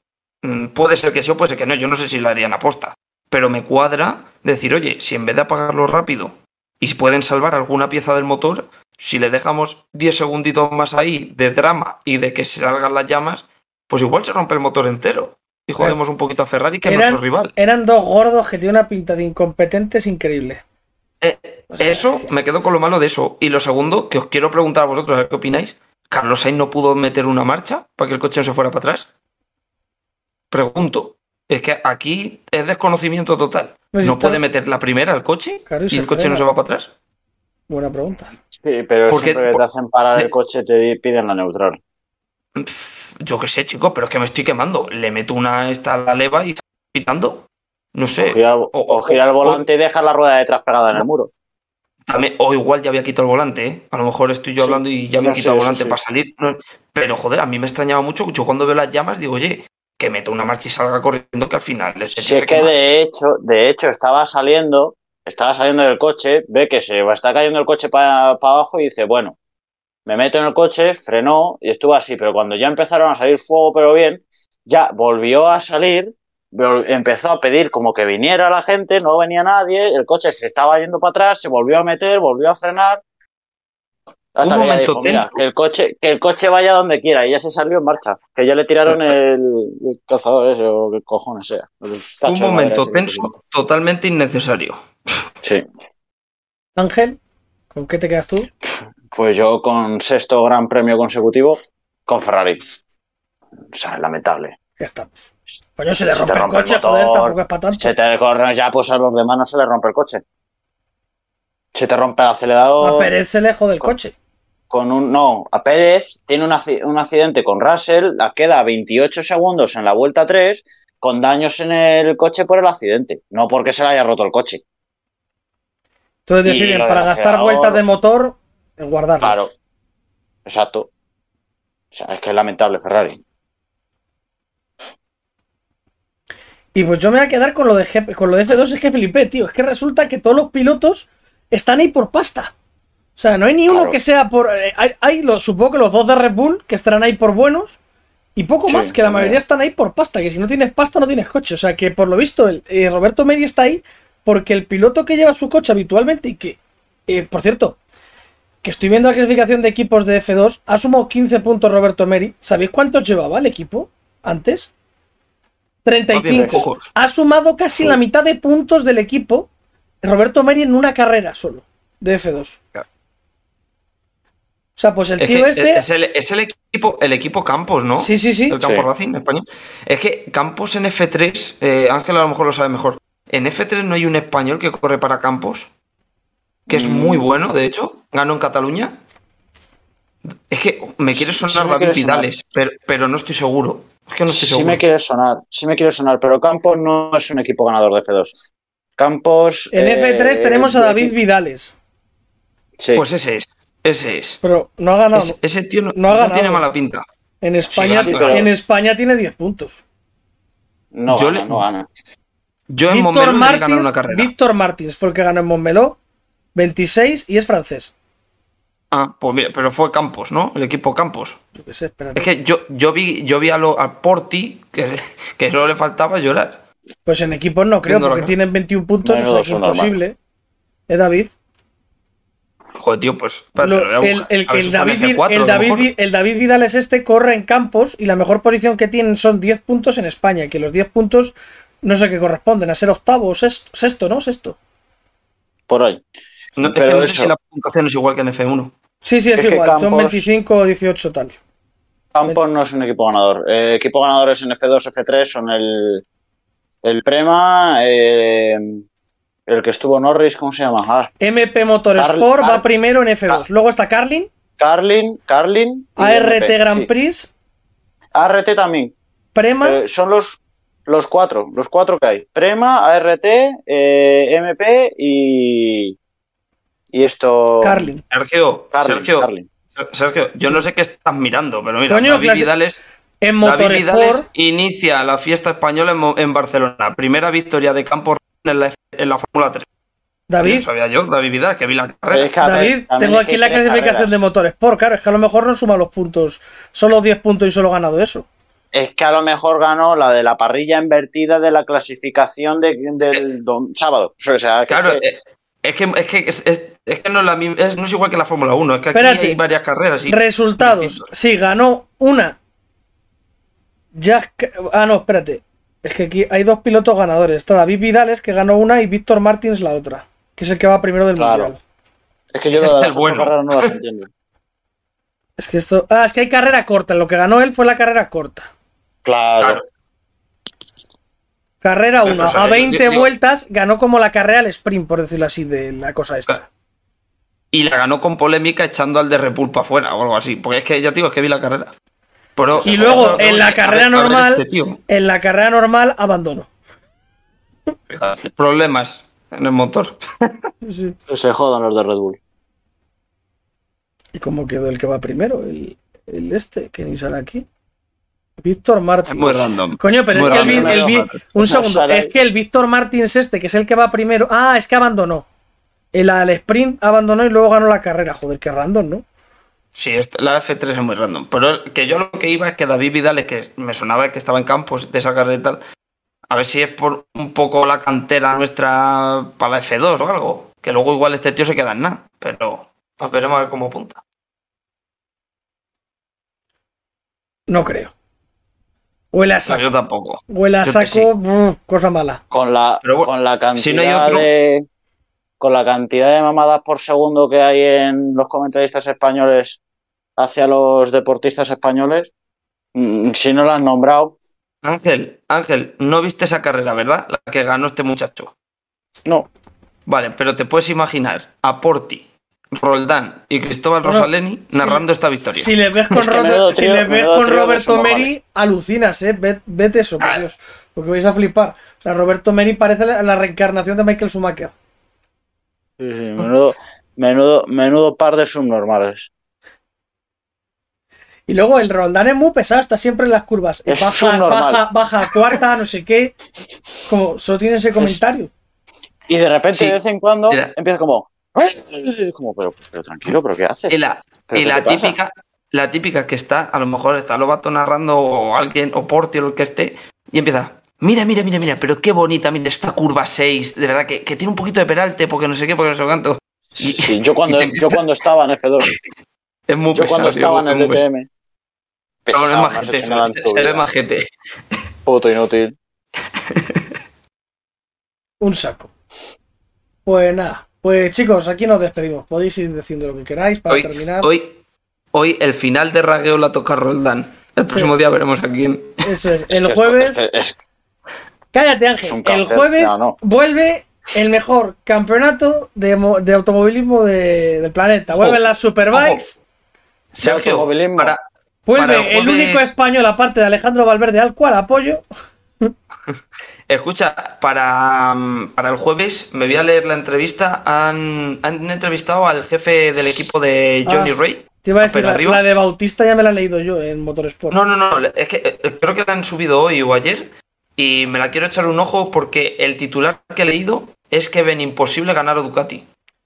mm, puede ser que sí o puede ser que no. Yo no sé si lo harían aposta. Pero me cuadra decir, oye, si en vez de apagarlo rápido y si pueden salvar alguna pieza del motor, si le dejamos 10 segunditos más ahí de drama y de que se salgan las llamas, pues igual se rompe el motor entero. Y jodemos un poquito a Ferrari, que es nuestro rival. Eran dos gordos que tienen una pinta de incompetentes increíble. Eh, eso, me quedo con lo malo de eso. Y lo segundo, que os quiero preguntar a vosotros, a ver qué opináis. ¿Carlos Sainz no pudo meter una marcha para que el coche no se fuera para atrás? Pregunto. Es que aquí es desconocimiento total. Pues ¿No está- puede meter la primera al coche Claro, y el coche no se va para atrás? Buena pregunta. Sí, pero Porque- siempre que te hacen parar el coche te piden la neutral. Yo qué sé, chicos, pero es que me estoy quemando. Le meto una esta a la leva y está pitando. No sé. Gira, o- o o- gira el o- volante y deja la rueda de detrás pegada en el muro. También- o igual ya había quitado el volante, ¿eh? A lo mejor estoy yo Sí, hablando y ya me no he quitado el volante sí. para salir. No, pero joder, a mí me extrañaba mucho. Yo cuando veo las llamas digo, oye, que meta una marcha y salga corriendo, que al final. este Si es que de hecho, de hecho estaba saliendo, estaba saliendo del coche, ve que se está cayendo el coche para abajo y dice, bueno, me meto en el coche, frenó y estuvo así, pero cuando ya empezaron a salir fuego, pero bien, ya volvió a salir, empezó a pedir como que viniera la gente, no venía nadie, el coche se estaba yendo para atrás, se volvió a meter, volvió a frenar. Hasta Un que momento dijo, mira, tenso. que el coche, que el coche vaya donde quiera, y ya se salió en marcha, que ya le tiraron el, el cazador ese, o qué cojones sea. el Un momento ese que tenso, totalmente innecesario. Sí. Ángel, ¿con qué te quedas tú? Pues yo con sexto gran premio consecutivo con Ferrari. O sea, lamentable. Ya estamos. Coño, se le rompe, el el coche, motor, joder, tampoco es para tanto. Se te corre ya, pues a los demás no se les rompe el coche. Se te rompe el acelerador. A Pérez se le jode el coche. Con un. No, a Pérez tiene un, un accidente con Russell, la queda 28 segundos en la vuelta 3 con daños en el coche por el accidente, no porque se le haya roto el coche. Entonces deciden, para gastar vueltas de motor, en guardarlo. Claro. Exacto. O sea, es que es lamentable Ferrari. Y pues yo me voy a quedar con lo de, G- con lo de F2, es que flipé, tío. Es que resulta que todos los pilotos están ahí por pasta. O sea, no hay ni uno Claro. que sea por. eh, hay, hay los, supongo que los dos de Red Bull que estarán ahí por buenos. Y poco Sí, más, que la mayoría están ahí por pasta. Que si no tienes pasta, no tienes coche. O sea, que por lo visto, el, eh, Roberto Meri está ahí porque el piloto que lleva su coche habitualmente y que, eh, por cierto, que estoy viendo la clasificación de equipos de F2, ha sumado 15 puntos Roberto Meri. ¿Sabéis cuántos llevaba el equipo antes? 35. pocos. Ha sumado casi la mitad de puntos del equipo Roberto Meri en una carrera solo de F2. Claro. O sea, pues el Es, tío que este. es el, es el equipo, el equipo Campos, ¿no? Sí, sí, sí. El Campos Sí. Racing español. Es que Campos en F3, eh, Ángel a lo mejor lo sabe mejor. En F3 no hay un español que corre para Campos, que es Mm. muy bueno, de hecho, ganó en Cataluña. Es que me quiere sonar sí David. Vidales, pero, pero no estoy seguro. Es que no estoy Sí seguro. me quiere sonar, sí me quiere sonar, pero Campos no es un equipo ganador de F2. Campos. En eh, F3 tenemos a David Vidales. Sí. Pues ese es, ese es. Pero no ha ganado. Es- ese tío no, no ha no ganado. tiene mala pinta. En España, Sí, pero- en España tiene 10 puntos. no yo gana, le- no gana. Yo en Víctor Montmeló le he ganado Martins, una carrera. Víctor Martins fue el que ganó en Montmeló, 26 y es francés. Ah, pues mira, pero fue Campos, ¿no? El equipo Campos. Yo qué sé, espérate. Es que yo, yo vi, yo vi a, lo, a Porti que, que solo le faltaba llorar. Pues en equipos no creo, Viendo porque tienen 21 puntos, o sea que es imposible. ¿Eh, David? Joder, tío, pues. el, David, Vid- F4, el a lo David mejor. Vi- el David Vidal es este, corre en campos y la mejor posición que tienen son 10 puntos en España, que los 10 puntos no sé qué corresponden, a ser octavo o sexto, sexto ¿no? Sexto. Por ahí. No, es que Pero no sé si la puntuación es igual que en F1. Sí, sí, es, Es que igual, son Campos- 25 o 18 tal. Campos no es un equipo ganador. Eh, equipo ganadores en F2, F3 son el, el Prema, eh, el que estuvo Norris, ¿cómo se llama? Ah, MP Motorsport va primero en F2. Car- Luego está Carlin, Carlin, Carlin. ART MP, Grand sí. Prix, ART también. Prema, Eh, son los, los cuatro, los cuatro que hay. Prema, ART, eh, MP y, y esto... Carlin. Sergio, Carlin, Sergio, Carlin. Sergio, yo no sé qué estás mirando, pero mira, Coño, David, Vidales, En David Vidales Motorsport, inicia la fiesta española en, en Barcelona. Primera victoria de Campos en la, en la Fórmula 3. David, No sabía yo, David Vidal, que vi la carrera. es que, a ver, David, tengo aquí la clasificación carreras. de Motorsport. Claro, es que a lo mejor no suma los puntos. Solo 10 puntos y solo ha ganado eso. Es que a lo mejor ganó la de la parrilla invertida de la clasificación de- del dom- sábado. O sea, que Claro, es que- eh, es que, es, que, es, es- es que no, es la mi- es- no es igual que la Fórmula 1, es que aquí Espérate. hay varias carreras. y- Resultados. distintos. Sí, ganó una. Jack. Ah, no, espérate. Es que aquí hay dos pilotos ganadores. Está David Vidales, que ganó una, y Víctor Martins la otra. Que es el que va primero del Claro. mundial. es que yo ese de es las el otras bueno. carreras no las entiendo. Es que esto. Ah, es que hay carrera corta. Lo que ganó él fue la carrera corta. Claro. Claro. Carrera Pero, 1. o sea, a yo- 20 yo digo- vueltas ganó como la carrera al sprint, por decirlo así, de la cosa esta. Claro. Y la ganó con polémica echando al de Repul para afuera o algo así. Porque es que ya te digo, es que vi la carrera. Pero, Y luego, eso- en la carrera normal- este tío. En la carrera normal abandonó. Problemas en el motor. Sí. Se jodan los de Red Bull. ¿Y cómo quedó el que va primero? El, el este, que ni sale aquí. Víctor Es Martins. muy random. Coño, pero Muy es que el, el. Un segundo, es que el Víctor Martins este, que es el que va primero. Ah, es que abandonó. El al sprint abandonó y luego ganó la carrera. Joder, qué random, ¿no? Sí, la F3 es muy random. Pero que yo lo que iba es que David Vidal, es que me sonaba que estaba en campos de esa carrera y tal. A ver si es por un poco la cantera nuestra para la F2 o algo. Que luego igual este tío se queda en nada. Pero veremos a ver cómo apunta. No creo. Huele a No, saco. yo tampoco. Huele a saco, brr, cosa mala. Con la, bueno, con la cantidad si no hay otro- de con la cantidad de mamadas por segundo que hay en los comentaristas españoles hacia los deportistas españoles, mm, si no lo han nombrado, Ángel, Ángel, no viste esa carrera, ¿verdad? La que ganó este muchacho. no. Vale, pero te puedes imaginar a Porti, Roldán y Cristóbal Bueno, Rosaleni si- narrando esta victoria. Si le ves con, Roberto- si le ves con. Meri, alucinas, ¿eh? Ve- Vete eso, por Ah. Dios. Porque vais a flipar. O sea, Roberto Meri parece la, la reencarnación de Michael Schumacher. Sí, sí, menudo, menudo, menudo par de subnormales. Y luego el Roldán es muy pesado, está siempre en las curvas. Es baja, subnormal. baja, baja a cuarta, no sé qué. Como solo tiene ese comentario. Y de repente, Sí. de vez en cuando, empieza como. Es como, pero, pero tranquilo, ¿pero qué haces? Y la, ¿Pero y la pasa? típica, la típica que está, a lo mejor está Lobato narrando o alguien, o Porti o lo que esté, y empieza. Mira, mira, mira, mira, pero qué bonita, mira, esta curva 6, de verdad, que, que tiene un poquito de peralte, porque no sé qué, porque no sé cuánto. Sí, sí, yo, cuando, y te yo cuando estaba en F2, Es muy yo pesado, cuando tío, estaba en el pesado. DTM. Pero no es no se, ve majete. Puto inútil. Un saco. Pues nada. Pues chicos, aquí nos despedimos. Podéis ir diciendo lo que queráis para Hoy, terminar. hoy, hoy el final de Ragueo la toca Roldán. El próximo día veremos a quién. Eso es. Es El es- jueves. es- es- Cállate, Ángel. El jueves no. vuelve el mejor campeonato de, de automovilismo de- del planeta. Vuelven las Superbikes. Sergio, automovilismo. para, Vuelve para el el, jueves- único español, aparte de Alejandro Valverde, al cual apoyo. Escucha, para, mm, para el jueves me voy a leer la entrevista. Han, han entrevistado al jefe del equipo de Johnny Ah, Ray. Te iba a decir, la, la de Bautista ya me la he leído yo en Motorsport. No, no, no, es que eh, creo que la han subido hoy o ayer y me la quiero echar un ojo porque el titular que he leído es que ven imposible ganar a Ducati.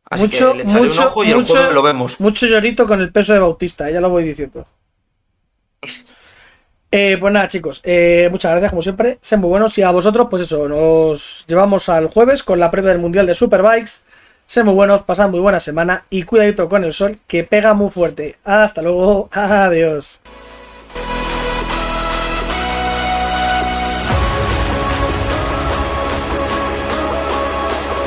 Así Mucho, que le echaré mucho, un ojo y el jueves lo vemos. Mucho llorito con el peso de Bautista, ya lo voy diciendo. Eh, pues nada, chicos, eh, muchas gracias como siempre. Sean muy buenos y a vosotros, pues eso, nos llevamos al jueves con la previa del Mundial de Superbikes. Sean muy buenos, pasad muy buena semana y cuidadito con el sol que pega muy fuerte. Hasta luego, adiós.